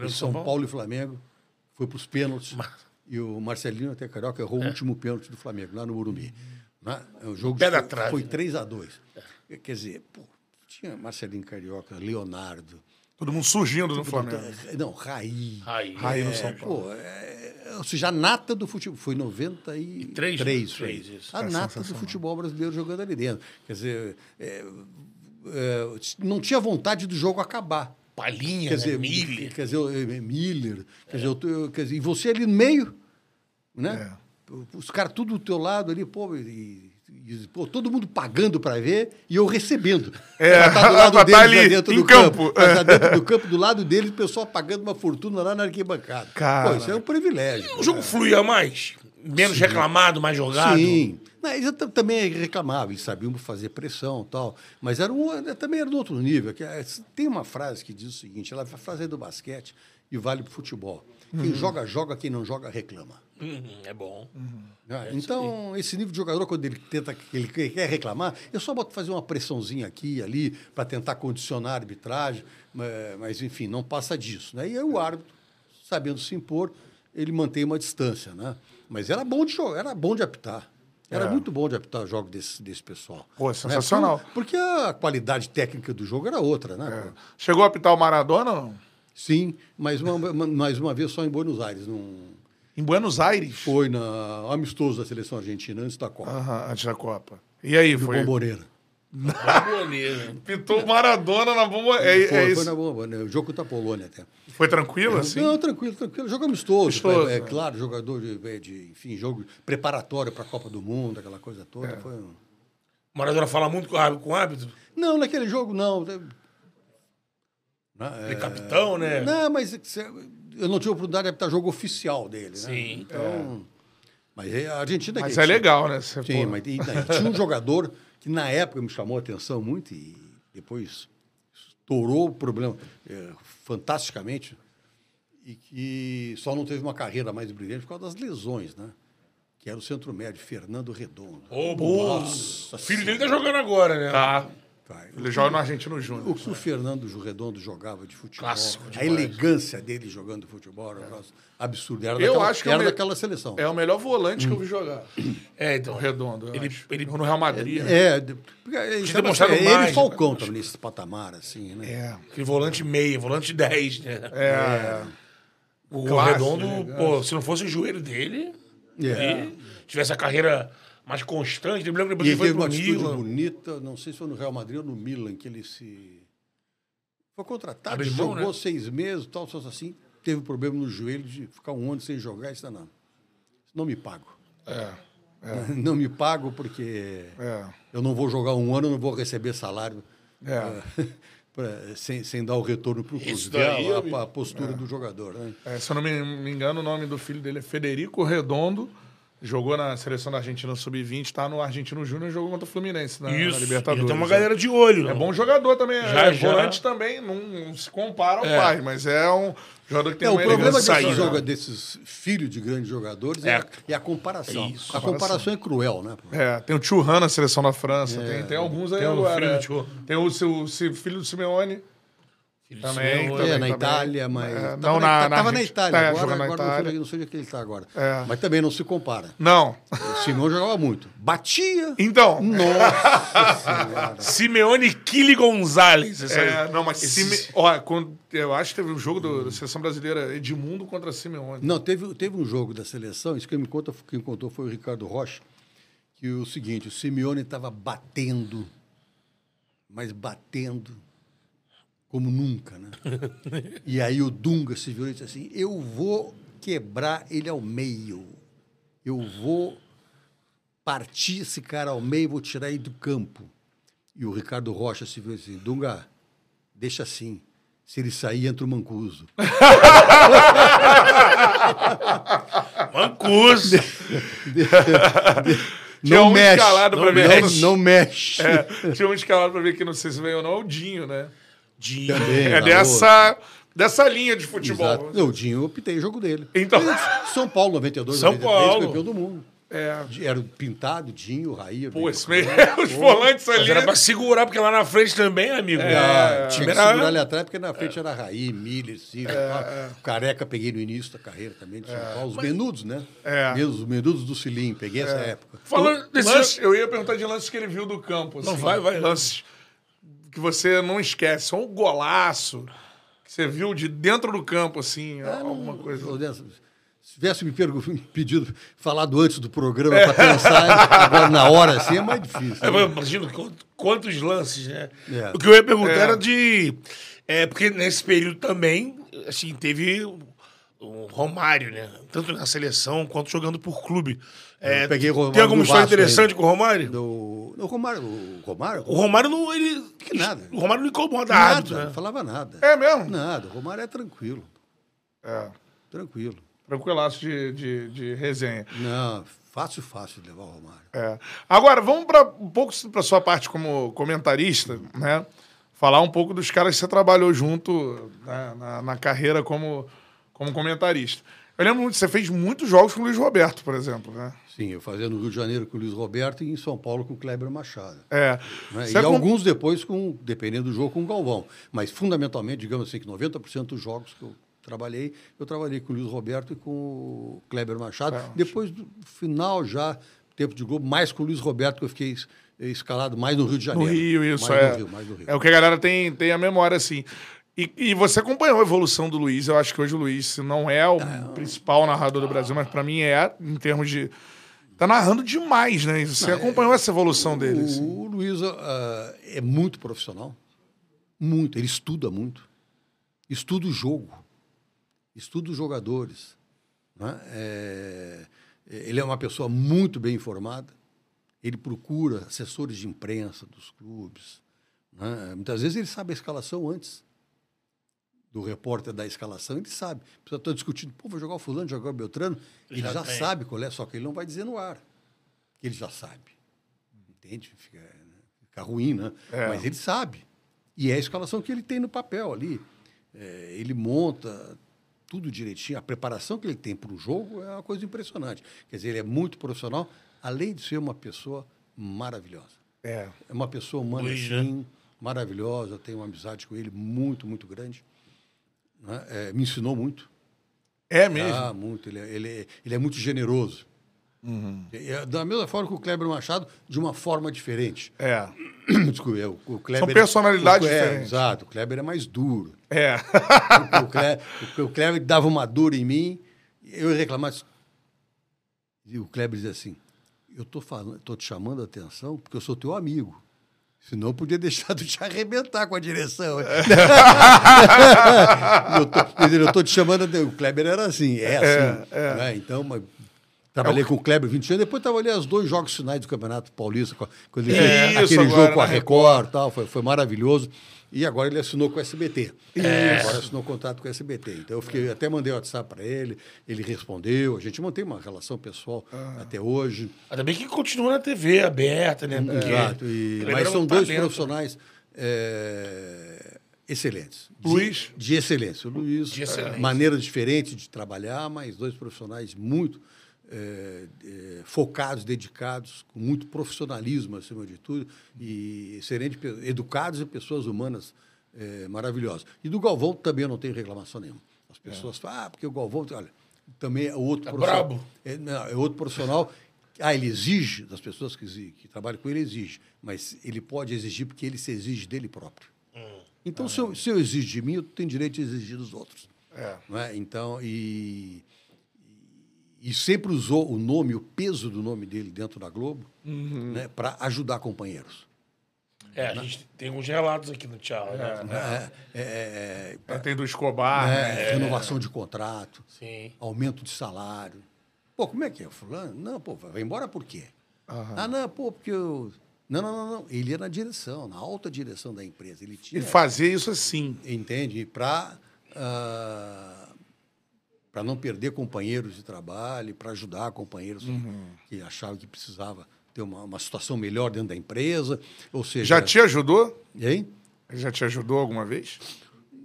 São São Paulo? e Flamengo. Foi para os pênaltis. E o Marcelinho até Carioca errou o último pênalti do Flamengo, lá no Morumbi. Né? O jogo Pé da foi, trave, foi né? 3 a 2 Quer dizer, pô, tinha Marcelinho Carioca, Leonardo. Todo mundo surgindo no Flamengo. Não, Raí. Aí. Raí no É, São Paulo. pô, é, ou seja, a nata do futebol. Foi em 93. Três, foi. três, isso. A É nata do futebol brasileiro jogando ali dentro. Quer dizer, é, é, não tinha vontade do jogo acabar. Palinha, Quer né? dizer, Miller. quer dizer, eh, Miller. Quer, dizer, eu tô- eu- quer dizer, e você ali no meio, né? Os caras tudo do teu lado ali, pô, e, e, pô, todo mundo pagando para ver e eu recebendo. É, Pra tá do [laughs] lado pra tá ali, dentro do campo. campo. Tá dentro do campo, do lado deles, o pessoal pagando uma fortuna lá na arquibancada. Cara. Pô, isso é um privilégio. O jogo fluía mais? Menos reclamado, mais jogado? Sim. Tam- também reclamavam, eles sabiam fazer pressão e tal. Mas era um, também era de outro nível. Que, é, tem uma frase que diz o seguinte: ela a frase é do basquete e vale para o futebol. Quem joga, joga, quem não joga, reclama. Uhum, é bom. né? então, esse nível de jogador, quando ele tenta, ele quer reclamar, eu só boto fazer uma pressãozinha aqui e ali para tentar condicionar a arbitragem, mas, mas, enfim, não passa disso. Né? E aí o árbitro, sabendo se impor, ele mantém uma distância. Né? Mas era bom de jogar, era bom de apitar. Era É. muito bom de apitar o jogo desse, desse pessoal. Pô, Né? sensacional. Por- Porque a qualidade técnica do jogo era outra, né? pô? Chegou a apitar o Maradona não? Sim, mas uma, mais uma vez só em Buenos Aires. Num, Em Buenos Aires? foi na amistoso da seleção argentina antes da Copa. Aham, antes da Copa. E aí, no foi? Bomboneira. [laughs] Pitou o Maradona na bomba. É, é foi, foi isso. na bomba, né? O jogo contra a Polônia até. Foi tranquilo, assim? Não, tranquilo, tranquilo. Jogo amistoso. Amistoso, é, é né? claro, jogador de, de, enfim, jogo preparatório para a Copa do Mundo, aquela coisa toda. É. Foi um- Maradona fala muito com o árbitro. Com o árbitro. Não, naquele jogo não. Ele é é- capitão, né? Não, mas eu não tive a oportunidade de apitar jogo oficial dele, né? Sim. Então, Mas é, a Argentina... Mas que é legal, né? Você, Sim, pô, mas e, tinha um jogador que na época me chamou a atenção muito e depois estourou o problema é, fantasticamente e que só não teve uma carreira mais brilhante por causa das lesões, né? Que era o centro médio, Fernando Redondo. Ô, Nossa. O filho dele tá jogando agora, né? Tá. Vai. Ele joga no Argentino Júnior. O que o Fernando Redondo jogava de futebol, Clássico a demais. elegância dele jogando futebol, era um negócio absurdo. Era Eu daquela, acho que é era me- daquela seleção. É o melhor volante que eu vi jogar. [clears throat] É, então. O Redondo. Ele- acho. ele- no Real Madrid. né? É, de- porque ele, Tinha tava- demonstrado ele mais, e Falcão né? também nesse patamar, assim, né? É. Aquele volante meia, volante 10, né? É, é. O Classe, Redondo, né? pô, se não fosse o joelho dele, É. e tivesse a carreira mais constante, eu me lembro que depois ele foi teve uma atitude Milan. bonita, não sei se foi no Real Madrid ou no Milan, que ele se. Foi contratado, mão, jogou né? seis meses, tal, só assim. Teve problema no joelho de ficar um ano sem jogar. Isso não. Não me pago. É. [laughs] Não me pago porque É. eu não vou jogar um ano, não vou receber salário É. [laughs] pra- sem, sem dar o retorno para o clube. Daí, a, a postura do jogador. Né? É, se eu não me, me engano, o nome do filho dele é Federico Redondo. Jogou na seleção da Argentina Sub-20, tá no Argentino Júnior, jogou contra o Fluminense na, na Isso, Libertadores. tem uma galera de olho. É né? bom jogador também, Já, é já. volante também, não, não se compara ao É. pai, mas é um jogador que tem É, o uma problema elegância desses, saída. joga, desses filhos de grandes jogadores é, É. a- é a comparação. Isso. a comparação é cruel, né? É, tem o Churran na seleção da França, tem, tem alguns aí Tem o agora. filho do é. Tem o, seu, o seu filho do Simeone. Também, Simeone. também. É, na Itália, mas. É, tava não, na, na- tava na. Itália, É, agora, na agora não, Itália. sei, não sei onde é que ele está agora. É. Mas também não se compara. Não. O Simão jogava muito. Batia. Então. Nossa [laughs] senhora. Simeone Kili Gonzalez. essa. É, não, mas Esses- Sime... Ó, quando, eu acho que teve um jogo do- da seleção brasileira Edmundo contra Simeone. Não, teve, teve um jogo da seleção, isso quem me conta, quem contou foi o Ricardo Rocha, que o seguinte, o Simeone estava batendo, mas batendo como nunca, né? [laughs] e aí o Dunga se virou e disse assim, eu vou quebrar ele ao meio. Eu vou partir esse cara ao meio, vou tirar ele do campo. E o Ricardo Rocha se virou e disse assim, Dunga, deixa assim. Se ele sair, entra o Mancuso. [laughs] Mancuso. Tinha não um mexe. escalado não. Não, não mexe. É, tinha um escalado pra ver que não sei se veio ou não, é o Dinho, né? Dinho. Também, É dessa, dessa linha de futebol. Exato. Não, o Dinho, eu optei o jogo dele. Então- São Paulo, 92, São 93, Paulo. campeão do mundo. É. Era o Pintado, Dinho, Raí. Pô, esse meio, [laughs] os volantes Mas ali. era pra segurar, porque lá na frente também, amigo. Ah, o tinha que segurar ali atrás, porque na frente era Raí, Miller, Silva. tal. O Careca peguei no início da carreira também de São Paulo. Os menudos, né? É. Mesmo, os menudos do Cilim, peguei essa época. Falando desses... Lance- eu ia perguntar de lances que ele viu do campo. Não, assim, vai, vai. Lances que você não esquece. Só um golaço que você viu de dentro do campo, assim, alguma coisa. Ô, Nelson, Se tivesse me [laughs] pedido, falado antes do programa para pensar, agora na hora assim é mais difícil. É, né? quant- quantos lances, né? É. O que eu ia perguntar É. era de. É, porque nesse período também, assim, teve o, o Romário, né? Tanto na seleção quanto jogando por clube. É, peguei o Romário tem alguma do história interessante ainda. com o Romário? Do, o Romário, o Romário, O Romário não. Ele, Que nada. O Romário não incomoda nada, árbitro, não né? falava nada. É mesmo? Nada, o Romário é tranquilo, É. tranquilo. Tranquilaço de, de, de resenha. Não, fácil, fácil de levar o Romário. É. Agora, vamos para um pouco para sua parte como comentarista, né? Falar um pouco dos caras que você trabalhou junto né, na, na carreira como, como comentarista. Eu lembro muito, você fez muitos jogos com o Luiz Roberto, por exemplo, né? Sim, eu fazia no Rio de Janeiro com o Luiz Roberto e em São Paulo com o Kleber Machado. É. né? E alguns depois, com, dependendo do jogo, com o Galvão. Mas, fundamentalmente, digamos assim, que 90% dos jogos que eu trabalhei, eu trabalhei com o Luiz Roberto e com o Kleber Machado. Depois, do final já, tempo de Globo, mais com o Luiz Roberto, que eu fiquei es- escalado mais no Rio de No Janeiro. Rio, isso, mais é. No Rio, mais no Rio. É o que a galera tem, tem a memória, assim. E, e você acompanhou a evolução do Luiz. Eu acho que hoje o Luiz não é o principal narrador do Brasil, mas para mim é, em termos de. Tá narrando demais, né? Você acompanhou essa evolução dele. assim. O Luiz ah, é muito profissional. Muito. Ele estuda muito. Estuda o jogo. Estuda os jogadores. né? É, ele é uma pessoa muito bem informada. Ele procura assessores de imprensa dos clubes. né? Muitas vezes ele sabe a escalação antes do repórter da escalação, ele sabe. A pessoa está discutindo, pô, vou jogar o fulano, jogar o Beltrano. Ele Já já, sabe qual é, só que ele não vai dizer no ar. Ele já sabe. Entende? Fica, fica ruim, né? É. Mas ele sabe. E é a escalação que ele tem no papel ali. É, ele monta tudo direitinho. A preparação que ele tem para o jogo é uma coisa impressionante. Quer dizer, ele é muito profissional, além de ser uma pessoa maravilhosa. É. É uma pessoa humana Luiz, assim, maravilhosa. Eu tenho uma amizade com ele muito, muito grande. Né? É, me ensinou muito. É mesmo? Ah, muito. Ele é, ele é, ele é muito generoso. Uhum. É, é da mesma forma que o Kleber Machado, de uma forma diferente. É. [coughs] Desculpa, é, o, o Kleber, personalidades o, é, diferentes. Exato. O Kleber é mais duro. É. [laughs] o, Kleber, o Kleber dava uma dor em mim, eu ia reclamar. E o Kleber dizia assim: Eu tô, falando, tô te chamando a atenção porque eu sou teu amigo. Senão eu podia deixar de te arrebentar com a direção. [laughs] eu, tô, eu tô te chamando. O Kleber era assim, é assim. né? Então, mas, trabalhei com o Kleber 20 anos, depois trabalhei os dois jogos finais do Campeonato Paulista, quando ele Isso, fez aquele agora jogo com a na Record e tal, foi, foi maravilhoso. E agora ele assinou com o SBT. Agora assinou contrato com o SBT. Então eu fiquei, até mandei o WhatsApp para ele, ele respondeu, a gente mantém uma relação pessoal até hoje. Ainda bem que continua na TV aberta, né? Porque Exato. E, mas era um são dois talento. profissionais é, excelentes. De- Luiz? De excelência. O Luiz, De excelência. maneira diferente de trabalhar, mas dois profissionais muito é, é, focados, dedicados, com muito profissionalismo acima de tudo, e excelente, educados e pessoas humanas é, maravilhosas. E do Galvão também eu não tenho reclamação nenhuma. As pessoas falam, ah, porque o Galvão, olha, também é outro É profissional. brabo. É, não, é outro profissional. Ah, ele exige das pessoas que, que trabalham com ele, exige. Mas ele pode exigir porque ele se exige dele próprio. Então, se, eu, se eu exijo de mim, eu tenho direito de exigir dos outros. É. Não é? Então, e, e sempre usou o nome, o peso do nome dele dentro da Globo né, para ajudar companheiros. É, a gente tem uns relatos aqui no Tchau. né? É, é, Aí Tem do Escobar. é, né? renovação de contrato, Sim. aumento de salário. Pô, como é que é? Fulano? Não, pô, vai embora por quê? Ah, não, pô, porque eu. Não, não, não, não. Ele ia na direção, na alta direção da empresa. Ele tinha. E fazer isso assim. Entende? Para para não perder companheiros de trabalho, para ajudar companheiros que achavam que precisava ter uma, uma situação melhor dentro da empresa. Ou seja. Já te ajudou? Hein? Já te ajudou alguma vez?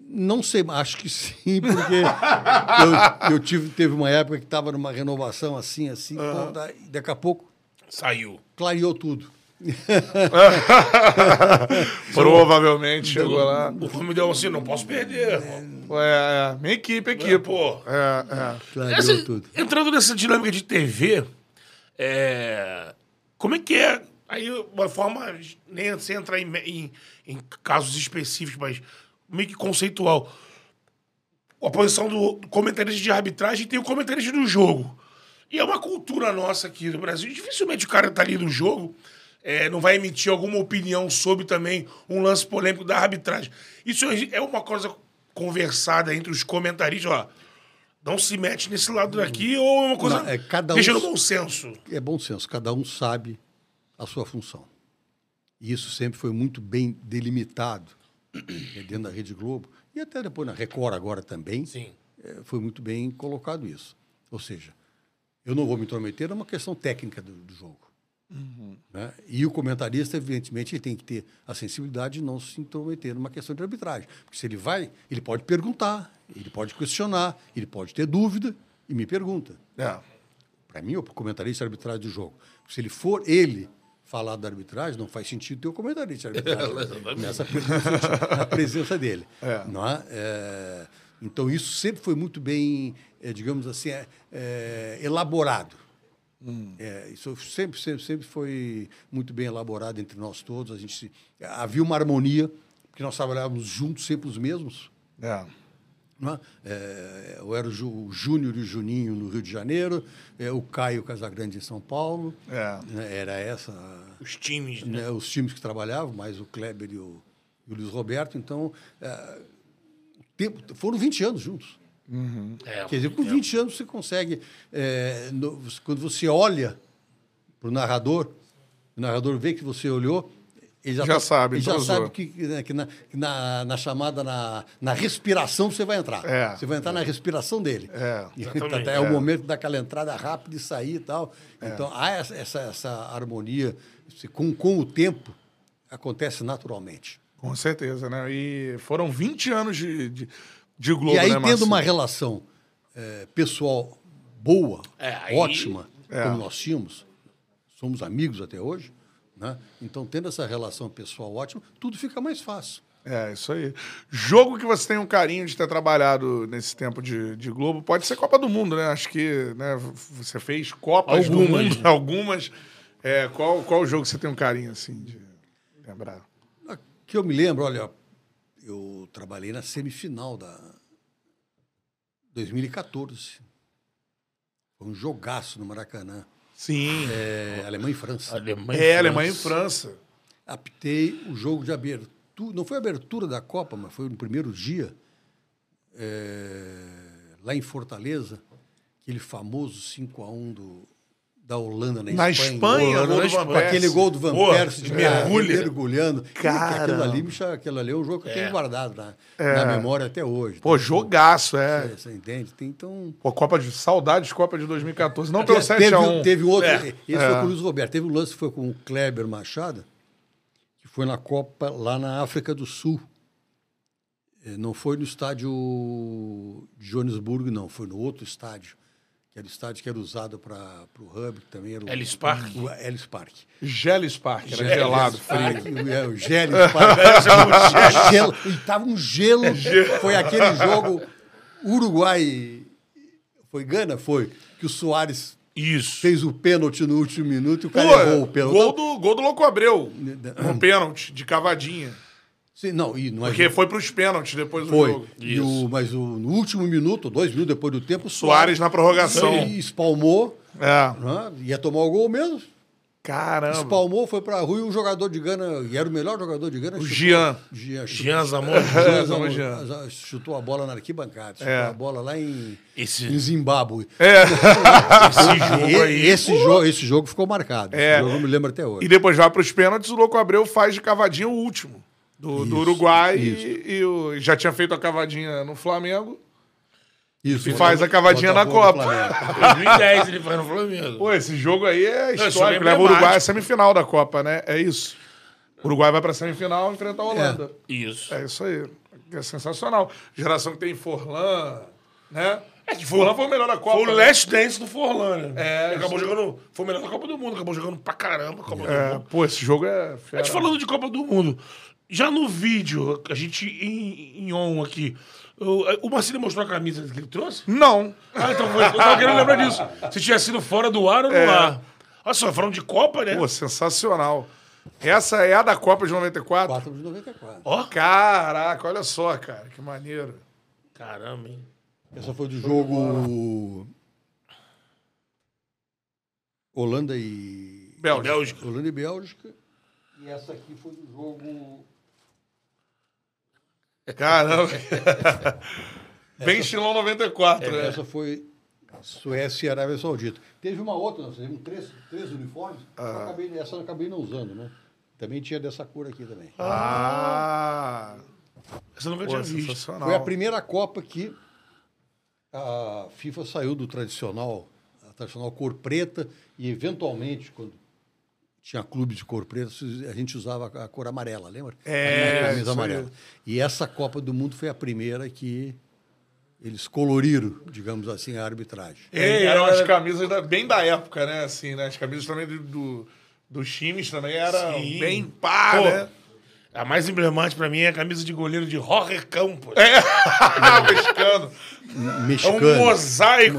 Não sei, acho que sim, porque [laughs] eu, eu tive, teve uma época que estava numa renovação assim, assim, pô, daí, daqui a pouco Saiu. clareou tudo. [laughs] Provavelmente chegou lá. O filme deu assim, não posso perder. É, é, minha equipe aqui, pô. pô. É, é. Essa- entrando nessa dinâmica de TV, é, como é que é? Aí, uma forma, nem sem entrar em, em- em casos específicos, mas meio que conceitual. A posição do comentarista de arbitragem tem o comentarista do jogo. E é uma cultura nossa aqui no Brasil. Dificilmente o cara tá ali no jogo, é, não vai emitir alguma opinião sobre também um lance polêmico da arbitragem. Isso é uma coisa conversada entre os comentaristas, ó. Não se mete nesse lado daqui ou é uma coisa. Não, é cada um- Deixa no bom senso. É bom senso, cada um sabe a sua função. E isso sempre foi muito bem delimitado eh, dentro da Rede Globo e até depois na Record agora também. Sim. eh, Foi muito bem colocado isso. Ou seja, eu não vou me intrometer numa questão técnica do, do jogo. Né? E o comentarista, evidentemente, ele tem que ter a sensibilidade de não se intrometer numa questão de arbitragem. Porque se ele vai, ele pode perguntar, ele pode questionar, ele pode ter dúvida e me pergunta É. para mim, o comentarista arbitragem do jogo. Se ele for ele falar da arbitragem, não faz sentido ter o comentarista arbitragem nessa presença, na presença dele. Não é? É, então, isso sempre foi muito bem, é, digamos assim, é, elaborado. É, isso sempre, sempre, sempre foi muito bem elaborado entre nós todos. A gente se- havia uma harmonia, porque nós trabalhávamos juntos, sempre os mesmos. É. Não é? É, eu era o, Júnior e o Juninho no Rio de Janeiro, é, o Caio Casagrande em São Paulo. É. né? Era essa Os times, né? né, os times que trabalhavam, mais o Kleber e o, e o Luiz Roberto. Então, é, tempo, foram 20 anos juntos. É, Quer dizer, com 20 anos você consegue, é, no- quando você olha para o narrador, o narrador vê que você olhou, ele já, Já tá- sabe, ele já entrosou. sabe que, né, que na, que na, na chamada, na, na respiração você vai entrar. É. Você vai entrar na respiração dele. É, exatamente. é, o momento daquela entrada rápida e sair e tal. É. Então, há essa, essa, essa harmonia com, com o tempo, acontece naturalmente. Com certeza, né? E foram 20 anos de, de, de Globo, e aí, né, tendo uma relação eh, pessoal boa, É, aí- ótima, É. como nós tínhamos, somos amigos até hoje, Né? Então, tendo essa relação pessoal ótima, tudo fica mais fácil. É, isso aí. Jogo que você tem um carinho de ter trabalhado nesse tempo de, de Globo, pode ser Copa do Mundo, né? Acho que né, você fez Copas do Algumas. Mundo, [laughs] algumas. É, qual, qual jogo você tem um carinho, assim, de lembrar? Que eu me lembro, olha, eu trabalhei na semifinal da 2014. Foi um jogaço no Maracanã. Sim. É, Alemanha e França. Alemanha É, Alemanha e França. Apitei o jogo de abertura. Não foi a abertura da Copa, mas foi no primeiro dia, é, lá em Fortaleza, aquele famoso 5x1 do, da Holanda na, Na Espanha, Holanda, gol na Espanha, com aquele gol do Van Persie de mergulha. mergulhando. Cara. Aquilo ali, aquilo ali é um jogo que eu tenho guardado na, É. na memória até hoje. Pô, jogaço, é. Você, você entende? Tem, então... Pô, Copa de Saudades, Copa de 2014. Não pelo Te- 7 teve, a 1 teve outro. É. Esse É. foi com o Luiz Roberto. Teve um lance que foi com o Kleber Machado, que foi na Copa lá na África do Sul. Eh, Não foi no estádio de Joanesburgo, não. Foi no outro estádio. Que era o estádio que era usado para o Hub, que também era o. Ellis Park? O Ellis Park. Geles Park, era gelado, Park, frio. [laughs] É, o Geles Park. [laughs] gelo, e tava um gelo. Foi aquele jogo Uruguai. Foi Gana? Foi. Que o Soares Isso. fez o pênalti no último minuto e o Pô, cara errou o pênalti. gol do, gol do Louco Abreu. Não, Um pênalti, de cavadinha. Sim, não, e não é Porque foi pros pênaltis depois do foi. jogo. E o, mas o, no último minuto, dois minutos depois do tempo, Soares na prorrogação. ele espalmou, É. né, ia tomar o gol mesmo. Caramba. Espalmou, foi pra rua e o jogador de Gana, e era o melhor jogador de Gana. O chutou- Jean. Jean, chutou- Jean Zamora. [laughs] Jean Jean. chutou a bola na arquibancada, chutou É. a bola lá em, Esse- em Zimbábue. [laughs] Esse jogo E- aí. esse, jogo, esse jogo ficou marcado. É. Esse jogo eu me lembro até hoje. E depois vai pros pênaltis, o Louco Abreu faz de cavadinha o último. Do, do Uruguai isso. e, e o- já tinha feito a cavadinha no Flamengo. Isso, E faz a cavadinha na Copa. Flamengo. [laughs] 2010 ele foi no Flamengo. Pô, esse jogo aí é jogo histórico. é Leva o Uruguai à semifinal da Copa, né? É isso. O Uruguai vai pra semifinal e enfrenta a Holanda. Isso. É. isso aí. É sensacional. Geração que tem Forlan, né? É que Forlan foi o melhor da Copa. Foi o né? Last Dance do Forlan, né? É, Ele acabou jogando. Foi o melhor da Copa do Mundo, acabou jogando pra caramba a Copa do É, Mundo. pô, esse jogo é A fera. gente falando de Copa do Mundo, já no vídeo, a gente em, em on aqui, o, o Marcelo mostrou a camisa que ele trouxe? Não. Ah, então foi. Eu tava querendo lembrar disso. Se tinha sido fora do ar ou no É. ar. Olha só, falando de Copa, né? Pô, sensacional. Essa é a da Copa de 94? 4 de 94. Ó, Caraca, olha só, cara, que maneiro. caramba, hein? Essa foi do jogo Holanda e Bélgica. Bélgica. Holanda e Bélgica. E essa aqui foi do jogo Caramba. [laughs] Bem estilão 94, né? Essa foi Suécia e Arábia Saudita. Teve uma outra, nós fizemos três, três uniformes. Ah. eu acabei- essa eu acabei não usando, né? Também tinha dessa cor aqui também. Ah, Essa eu nunca pô, tinha visto. sensacional. Foi a primeira Copa que a FIFA saiu do tradicional, a tradicional cor preta e eventualmente quando tinha clube de cor preta, a gente usava a cor amarela, lembra? É, a camisa aí. amarela. E essa Copa do Mundo foi a primeira que eles coloriram, digamos assim, a arbitragem. É, eram as camisas da- bem da época, né? Assim, né? As camisas também do, do- dos times também eram Sim. bem pá, Pô, né? A mais emblemática pra mim é a camisa de goleiro de Jorge Campos. [laughs] Mexicano. É Mexicano. um mosaico.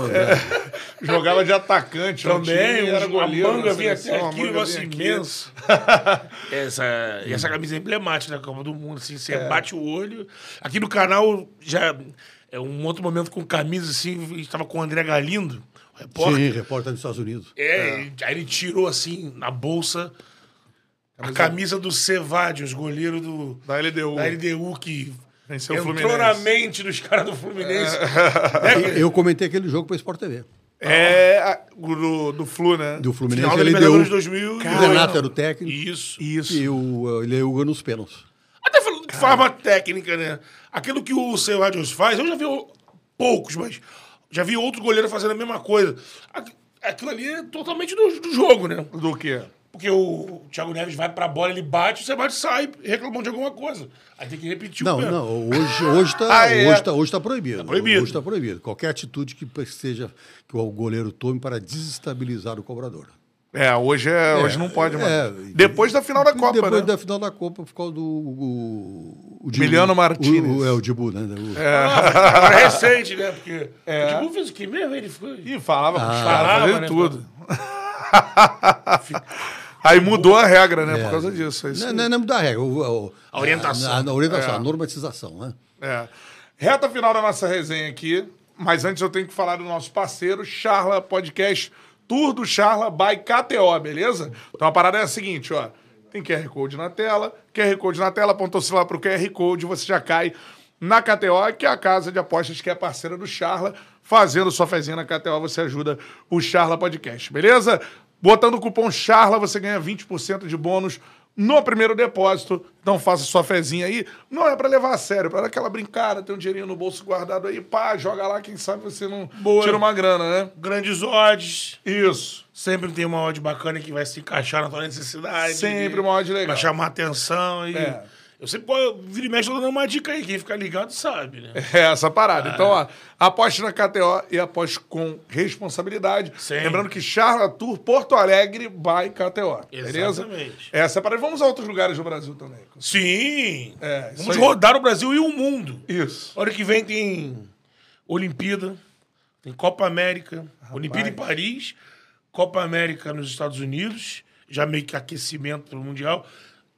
[laughs] Jogava de atacante. Também, time, era a goleiro. manga vinha até aqui, um negócio imenso. [laughs] essa, e essa camisa é emblemática da Copa do Mundo. Assim, você bate o olho. Aqui no canal já é um outro momento com camisa assim. A gente tava com o André Galindo, repórter. Sim, repórter dos Estados Unidos. É, aí ele tirou assim, na bolsa, a camisa do Cevadios, goleiro do, Da LDU. da LDU, que Venceu o entrou Fluminense. na mente dos caras do Fluminense. [laughs] Eu comentei aquele jogo para Sport TV. É, a- do, do Flu, né? Do Fluminense, Final da deu. 2000. O Renato era o técnico. Isso. Isso. E o, ele ganhou nos pênaltis. Até falando de forma técnica, né? Aquilo que o Cevadios faz, eu já vi poucos, mas já vi outro goleiro fazendo a mesma coisa. Aqu- Aquilo ali é totalmente do, do jogo, né? Do quê? Porque o Thiago Neves vai pra bola, ele bate, o Cevadios sai reclamando de alguma coisa. Aí tem que repetir Não, o pênalti. não. Hoje, hoje está [laughs] Ah, é? hoje tá, hoje tá proibido. Tá proibido. Hoje está proibido. Qualquer atitude que seja que o goleiro tome para desestabilizar o cobrador. É, hoje, é, hoje não pode mais. é, Depois da final da Copa, Depois né? da final da Copa, por causa do. O, o Emiliano Martinez. O, o- é, o Dibu, né? O- Agora é recente, né? Porque. É. O Dibu fez o quê mesmo? Ele foi. Ih, falava com os Ah. caras, Falava, fazia né, tudo. [laughs] Aí mudou a regra, né? É. Por causa disso. é Não, não, não mudar a regra. o- o- A orientação. A, a orientação, É. a normatização, né? É. Reta final da nossa resenha aqui. Mas antes eu tenho que falar do nosso parceiro, Charla Podcast, Tour do Charla by KTO, beleza? Então a parada é a seguinte, ó. Tem QR Code na tela, QR Code na tela, apontou-se lá pro QR Code, você já cai na KTO, que é a casa de apostas que é parceira do Charla. Fazendo sua fezinha na KTO, você ajuda o Charla Podcast, beleza? Botando o cupom CHARLA, você ganha 20% de bônus no primeiro depósito. Então faça sua fezinha aí. Não é pra levar a sério, é pra dar aquela brincada, ter um dinheirinho no bolso guardado aí, pá, joga lá, quem sabe você não Boa. tira uma grana, né? Grandes odds. Isso. Sempre tem uma odd bacana que vai se encaixar na tua necessidade. Sempre uma odd legal. Vai chamar atenção. E É. Eu sempre, eu vira e mexe, tô dando uma dica aí. Quem fica ligado sabe, né? [laughs] É essa parada. Então, ó, aposte na KTO e aposte com responsabilidade. Sim. Lembrando que Charla Tour Porto Alegre by KTO. Beleza? Exatamente. Essa é parada. Vamos a outros lugares do Brasil também. Sim! É, Vamos rodar o Brasil e o mundo. Isso. Hora que vem tem Olimpíada, tem Copa América, Olimpíada em Paris, Copa América nos Estados Unidos, já meio que aquecimento pro Mundial.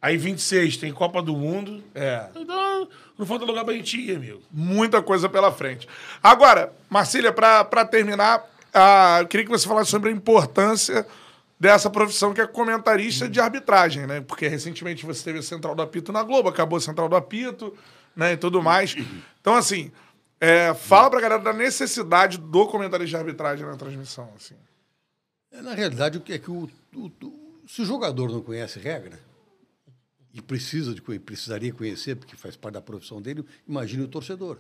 Aí 26 tem Copa do Mundo. É. Então, não falta lugar pra gente ir, amigo. Muita coisa pela frente. Agora, Marcília, para terminar, ah, eu queria que você falasse sobre a importância dessa profissão que é comentarista de arbitragem, né? Porque recentemente você teve a Central do Apito na Globo, acabou a Central do Apito, né? E tudo mais. Então, assim, é, fala pra galera da necessidade do comentarista de arbitragem na transmissão, assim. É, Na realidade, o que é que o, o- o- se o jogador não conhece regra e precisa de precisaria conhecer porque faz parte da profissão dele, imagine o torcedor.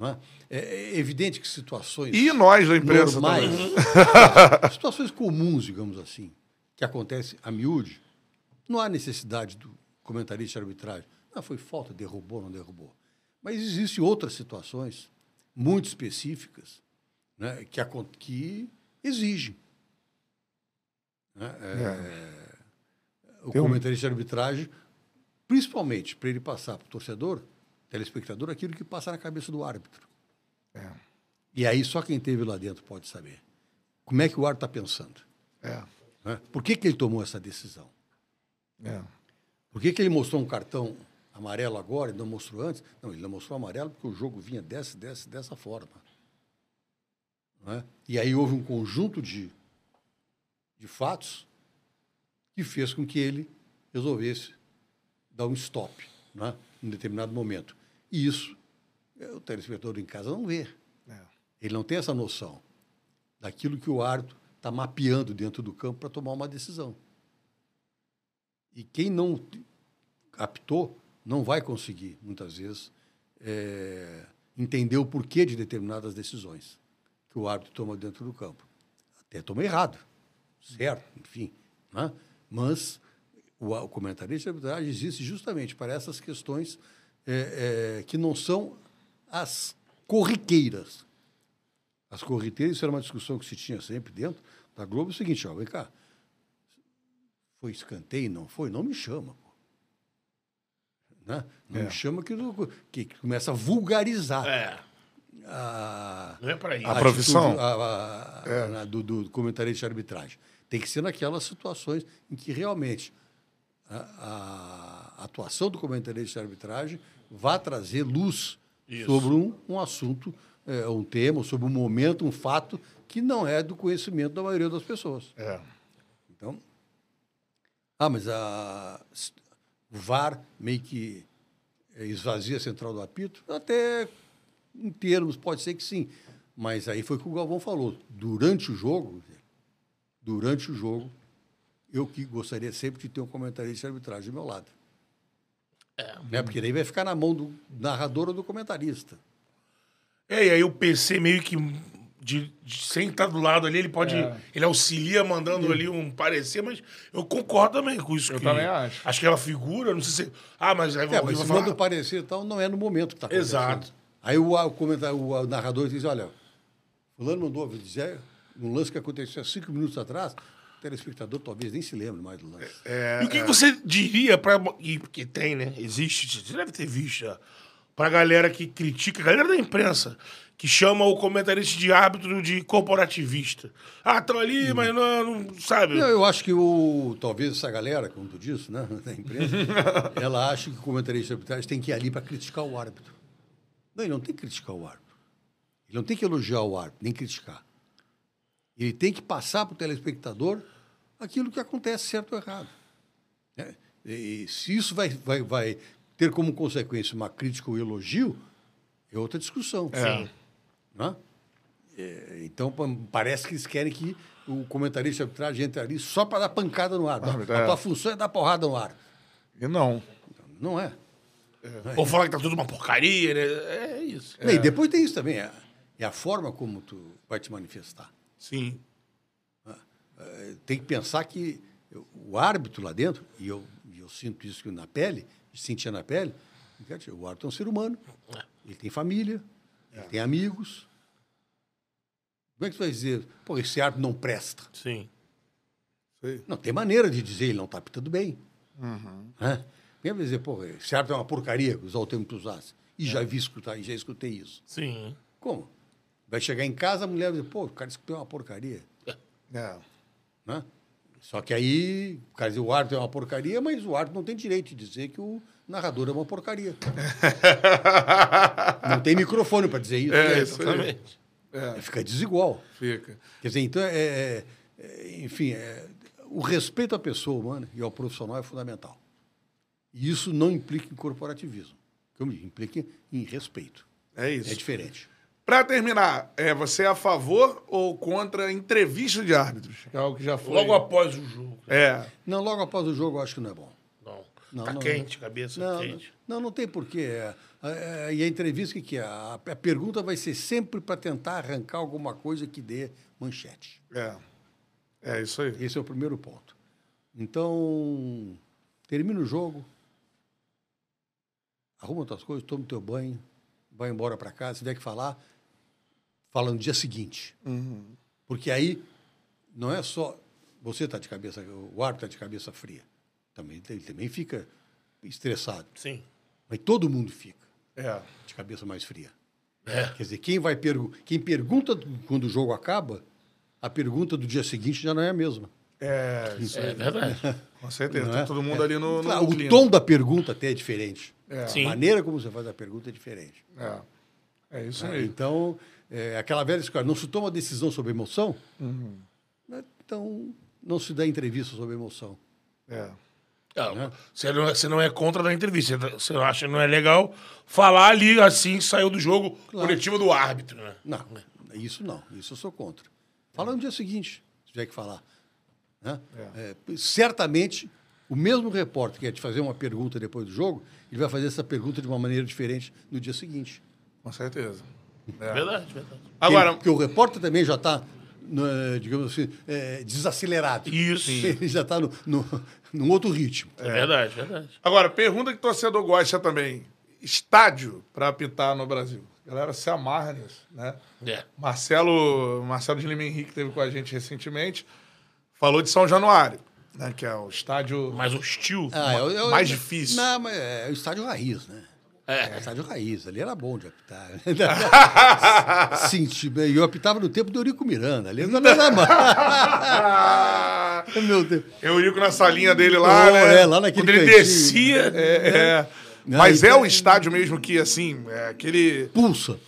É? É, é evidente que situações E nós da imprensa normais, também. [laughs] situações comuns, digamos assim, que acontecem a miúde, não há necessidade do comentarista de arbitragem. Não, foi falta, derrubou, não derrubou. Mas existem outras situações muito específicas né, que, acon- que exigem. né, é, O Tem um- comentarista de arbitragem, principalmente para ele passar para o torcedor, telespectador, aquilo que passa na cabeça do árbitro. E aí só quem esteve lá dentro pode saber. Como é que o árbitro está pensando? É, né? Por que, que ele tomou essa decisão? é. Por que, que ele mostrou um cartão amarelo agora e não mostrou antes? Não, ele não mostrou amarelo porque o jogo vinha dessa, dessa, dessa forma. Não é? E aí houve um conjunto de, de fatos que fez com que ele resolvesse dar um stop né, em determinado momento. E isso é, o telespectador em casa não vê. Ele não tem essa noção daquilo que o árbitro está mapeando dentro do campo para tomar uma decisão. E quem não apitou não vai conseguir, muitas vezes, é, entender o porquê de determinadas decisões que o árbitro toma dentro do campo. Até toma errado, certo, enfim. Né? Mas o, o comentarista de arbitragem existe justamente para essas questões é, é, que não são as corriqueiras. As corriqueiras, isso era uma discussão que se tinha sempre dentro da Globo, é o seguinte, ó, vem cá, foi escanteio, não foi? Não me chama. Pô. Né? Não me chama que, que começa a vulgarizar É. a, Não é pra isso. A profissão? atitude, a- a- a- do, do comentarista de arbitragem. Tem que ser naquelas situações em que realmente a, a atuação do comentarista de arbitragem vá trazer luz sobre um, um assunto, é, um tema, sobre um momento, um fato que não é do conhecimento da maioria das pessoas. É. Então, ah, mas a, o VAR meio que esvazia a central do apito? Até em termos, pode ser que sim. Mas aí foi o que o Galvão falou. Durante o jogo, durante o jogo, eu que gostaria sempre de ter um comentarista de arbitragem do meu lado. né? Porque daí vai ficar na mão do narrador ou do comentarista. É, e aí o PC meio que. De, de- sem estar do lado ali, ele pode. Ele auxilia mandando ali um parecer, mas eu concordo também com isso. Eu que- também acho. Acho que é uma figura, não sei se. Ah, mas aí É, mas falar, manda o parecer e tal, não é no momento que está acontecendo. Exato. Aí o, o, comentar- o narrador diz, olha, fulano mandou dizer, Um lance que aconteceu há cinco minutos atrás, o telespectador talvez nem se lembre mais do lance. É, E o que, que você diria pra. E porque tem, né? Existe, você deve ter visto já. Pra galera que critica, a galera da imprensa, que chama o comentarista de árbitro de corporativista. Ah, estão ali, mas não, não sabe. Eu, eu acho que o, talvez essa galera, como tu disse, né, [laughs] da imprensa, [laughs] ela acha que o comentarista de arbitragem tem que ir ali para criticar o árbitro. Não, ele não tem que criticar o árbitro. Ele não tem que elogiar o árbitro, nem criticar. Ele tem que passar para o telespectador aquilo que acontece certo ou errado. né? E se isso vai, vai, vai ter como consequência uma crítica ou elogio, é outra discussão. Sim. Né? É, então, pa- parece que eles querem que o comentarista de arbitragem entre ali só para dar pancada no ar. Ah, A é. tua função é dar porrada no ar. E não. Não é. Ou falar que tá tudo uma porcaria, né? É isso. E depois tem isso também. É, é a forma como tu vai te manifestar. Sim. É, Tem que pensar que o árbitro lá dentro, e eu, eu sinto isso na pele, sentia na pele, o árbitro é um ser humano. Ele tem família, ele tem amigos. Como é que tu vai dizer, pô, esse árbitro não presta? Sim. Não, tem maneira de dizer, ele não está pitando bem. Uhum. Né? Quem vai dizer, pô, esse árbitro é uma porcaria, usar o termo que tu usasse. E já vi escutar, e já escutei isso. Sim. Como? Vai chegar em casa, a mulher vai dizer, pô, o cara escutou uma porcaria. É. Né? Só que aí, o cara diz, o árbitro é uma porcaria, mas o árbitro não tem direito de dizer que o narrador é uma porcaria. [laughs] não tem microfone para dizer isso. É, aí. Exatamente. Fica desigual. Fica. Quer dizer, então, é, é- é- enfim, é- o respeito à pessoa humana e ao profissional é fundamental. E isso não implica em corporativismo. Como implica em respeito. É isso. É diferente. Pra terminar, é, você é a favor ou contra a entrevista de árbitros? Que é algo que já foi. Logo após o jogo. É. Não, logo após o jogo, eu acho que não é bom. Não. Não, tá não, quente, cabeça Não, quente. não, não tem porquê. É, é, e a entrevista, o que, que é? A, a pergunta vai ser sempre para tentar arrancar alguma coisa que dê manchete. É. É isso aí. Esse é o primeiro ponto. Então, termina o jogo, arruma tuas coisas, toma o teu banho, vai embora para casa. Se tiver que falar, fala no dia seguinte. Porque aí não é só você está de cabeça, o árbitro está de cabeça fria. Também, ele também fica estressado. Sim. Mas todo mundo fica É. de cabeça mais fria. É. Quer dizer, quem, vai pergu quem pergunta quando o jogo acaba, a pergunta do dia seguinte já não é a mesma. É, isso É aí. verdade. [laughs] Com certeza. Tá é? todo mundo ali no, no Claro, o tom da pergunta até é diferente. É. Sim. A maneira como você faz a pergunta é diferente. É. É isso aí. Então, é, aquela velha história, não se toma decisão sobre emoção, Uhum. né? então não se dá entrevista sobre emoção. É. Não, Você, não, é- você não é contra da entrevista. Você acha que não é legal falar ali assim, saiu do jogo coletivo do árbitro, né? Não, isso não, isso eu sou contra. Fala no dia seguinte, se tiver que falar. né? É, certamente, o mesmo repórter que ia te fazer uma pergunta depois do jogo, ele vai fazer essa pergunta de uma maneira diferente no dia seguinte. Com certeza. É. Verdade, verdade. Agora, Porque o repórter também já está, digamos assim, é, desacelerado. Isso. [laughs] Ele já está no, no, num outro ritmo. É verdade, verdade. agora, pergunta que torcedor gosta também. Estádio para apitar no Brasil. A galera se amarra nisso, né? É. Marcelo, Marcelo de Lima Henrique esteve com a gente recentemente, falou de São Januário, né? Que é o estádio Mais hostil. Ah, eu- eu- mais difícil. Não, mas é o estádio raiz, né? É. É, estádio raiz. Ali era bom de apitar. [laughs] Sim, tipo, eu apitava no tempo do Eurico Miranda. Ali não era mais. Meu Deus. Eurico na salinha dele lá, Oh, né? é, lá naquele Quando ele cantinho. descia. É, é. Mas é então- o estádio mesmo que, assim, é aquele... Pulsa.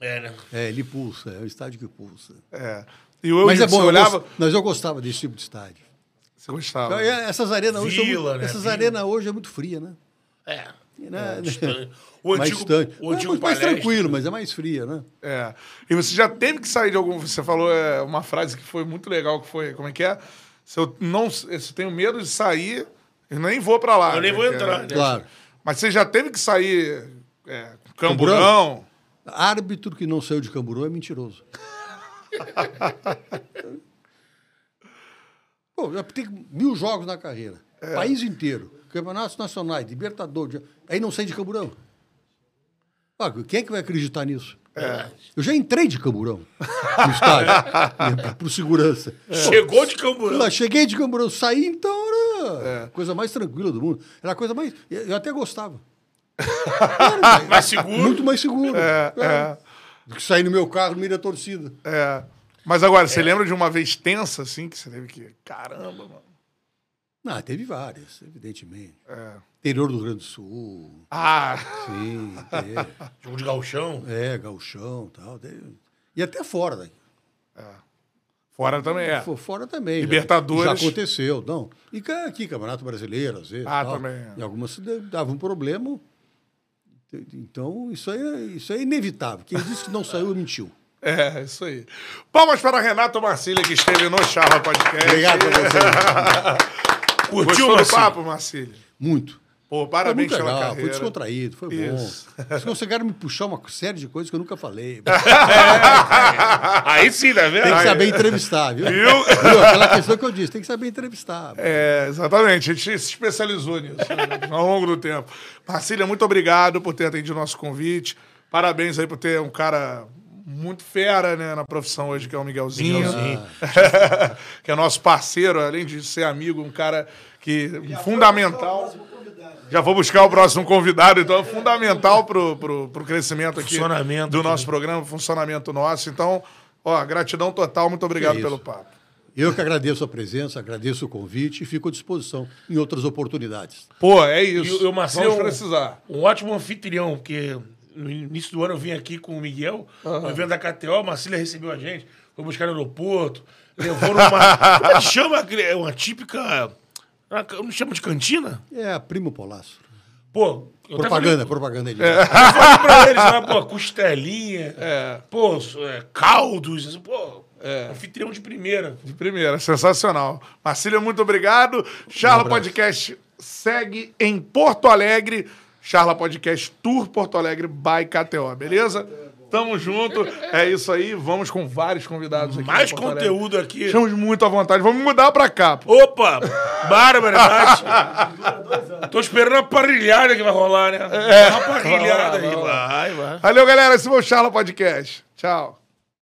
É, né? É, ele pulsa. É o estádio que pulsa. É. E o Mas Eurico, é bom, eu olhava... gost- mas eu gostava desse tipo de estádio. Você gostava. É, Essas arenas hoje, são Vila, né? essas Vila. arenas hoje é muito fria, né? É. Né? distante. [laughs] O mais antigo, distante. o É antigo muito mais tranquilo, mas é mais fria, né? É. E você já teve que sair de algum. Você falou é, uma frase que foi muito legal, que foi. Como é que é? Se eu não. Se eu tenho medo de sair, eu nem vou pra lá. Eu nem né, vou é- entrar, né? Claro. Mas você já teve que sair. É, camburão. Árbitro que não saiu de Camburão é mentiroso. [laughs] Pô, eu tenho mil jogos na carreira. É. País inteiro. Campeonatos nacionais, Libertadores. Aí não sai de Camburão. Ah, quem é que vai acreditar nisso? Eu já entrei de camburão no estádio, [laughs] por segurança. Chegou de camburão. Lá, cheguei de camburão, saí, então era a coisa mais tranquila do mundo. Era a coisa mais. Eu até gostava. Era, [laughs] Mais seguro. Muito mais seguro. É, É. é, Do que sair no meu carro no meio da torcida. é. Mas agora, você lembra de uma vez tensa, assim, que você teve que. Caramba, mano. Não, teve várias, evidentemente. É. Interior do Rio Grande do Sul. Ah, Sim, [laughs] teve. Jogo de galchão. É, gauchão e tal. teve. E até fora daí. fora também é. Fo- Fora também. já- Libertadores. Já, aqunteceu, não. E cá aqui, Campeonato Brasileiro, às vezes. Ah, tal. também, é. E algumas dava um problema. Então, isso aí, é- isso aí é inevitável. Quem disse que não saiu, mentiu. É, isso aí. Palmas para Renato Marcília, que esteve no Charla Podcast. Obrigado você. [laughs] Curtiu, do Marcílio? papo, Marcília? Muito. Pô, Foi parabéns muito pela legal, carreira. foi descontraído, foi Isso. bom. Vocês conseguiram me puxar uma série de coisas que eu nunca falei. [laughs] Aí sim, tá vendo? Tem que saber entrevistar, viu? Viu? Viu? Aquela questão que eu disse, tem que saber entrevistar. É, exatamente. A gente se especializou nisso né, [laughs] ao longo do tempo. Marcília, muito obrigado por ter atendido o nosso convite. Parabéns aí por ter um cara muito fera né, na profissão hoje, que é o Miguelzinho. Miguelzinho. [laughs] que é nosso parceiro, além de ser amigo, um cara que fundamental. Já vou buscar o próximo convidado, então é fundamental pro, pro, pro crescimento aqui Funcionamento do aqui. nosso programa, funcionamento nosso. Então, ó, gratidão total, muito obrigado isso. pelo papo. Eu que agradeço a presença, agradeço o convite e fico à disposição em outras oportunidades. Pô, é E isso. o- o Marcelo Vamos é um- precisar. Um ótimo anfitrião, porque no início do ano eu vim aqui com o Miguel, no evento da KTO, a Marcília recebeu a gente, foi buscar no aeroporto, levou numa. [laughs] como é que chama? É uma típica. uma- Não chama de cantina? É a Primo Polaço. Pô, eu até Propaganda, propaganda aí. Falei, eu falei pra eles, né? Pô, costelinha, pô, é, caldos, assim, pô, anfitrião de primeira. De primeira, sensacional. Marcília, muito obrigado. Charla Podcast segue em Porto Alegre. Charla Podcast Tour Porto Alegre by KTO, beleza? Tamo junto. É isso aí. Vamos com vários convidados aqui. Mais conteúdo aqui. Estamos muito à vontade. Vamos mudar pra cá. pô. Opa! Barbaridade! Tô esperando a parrilhada que vai rolar, né? É. Uma parrilhada aí. Vai, vai. Valeu, galera. Esse foi o Charla Podcast. Tchau.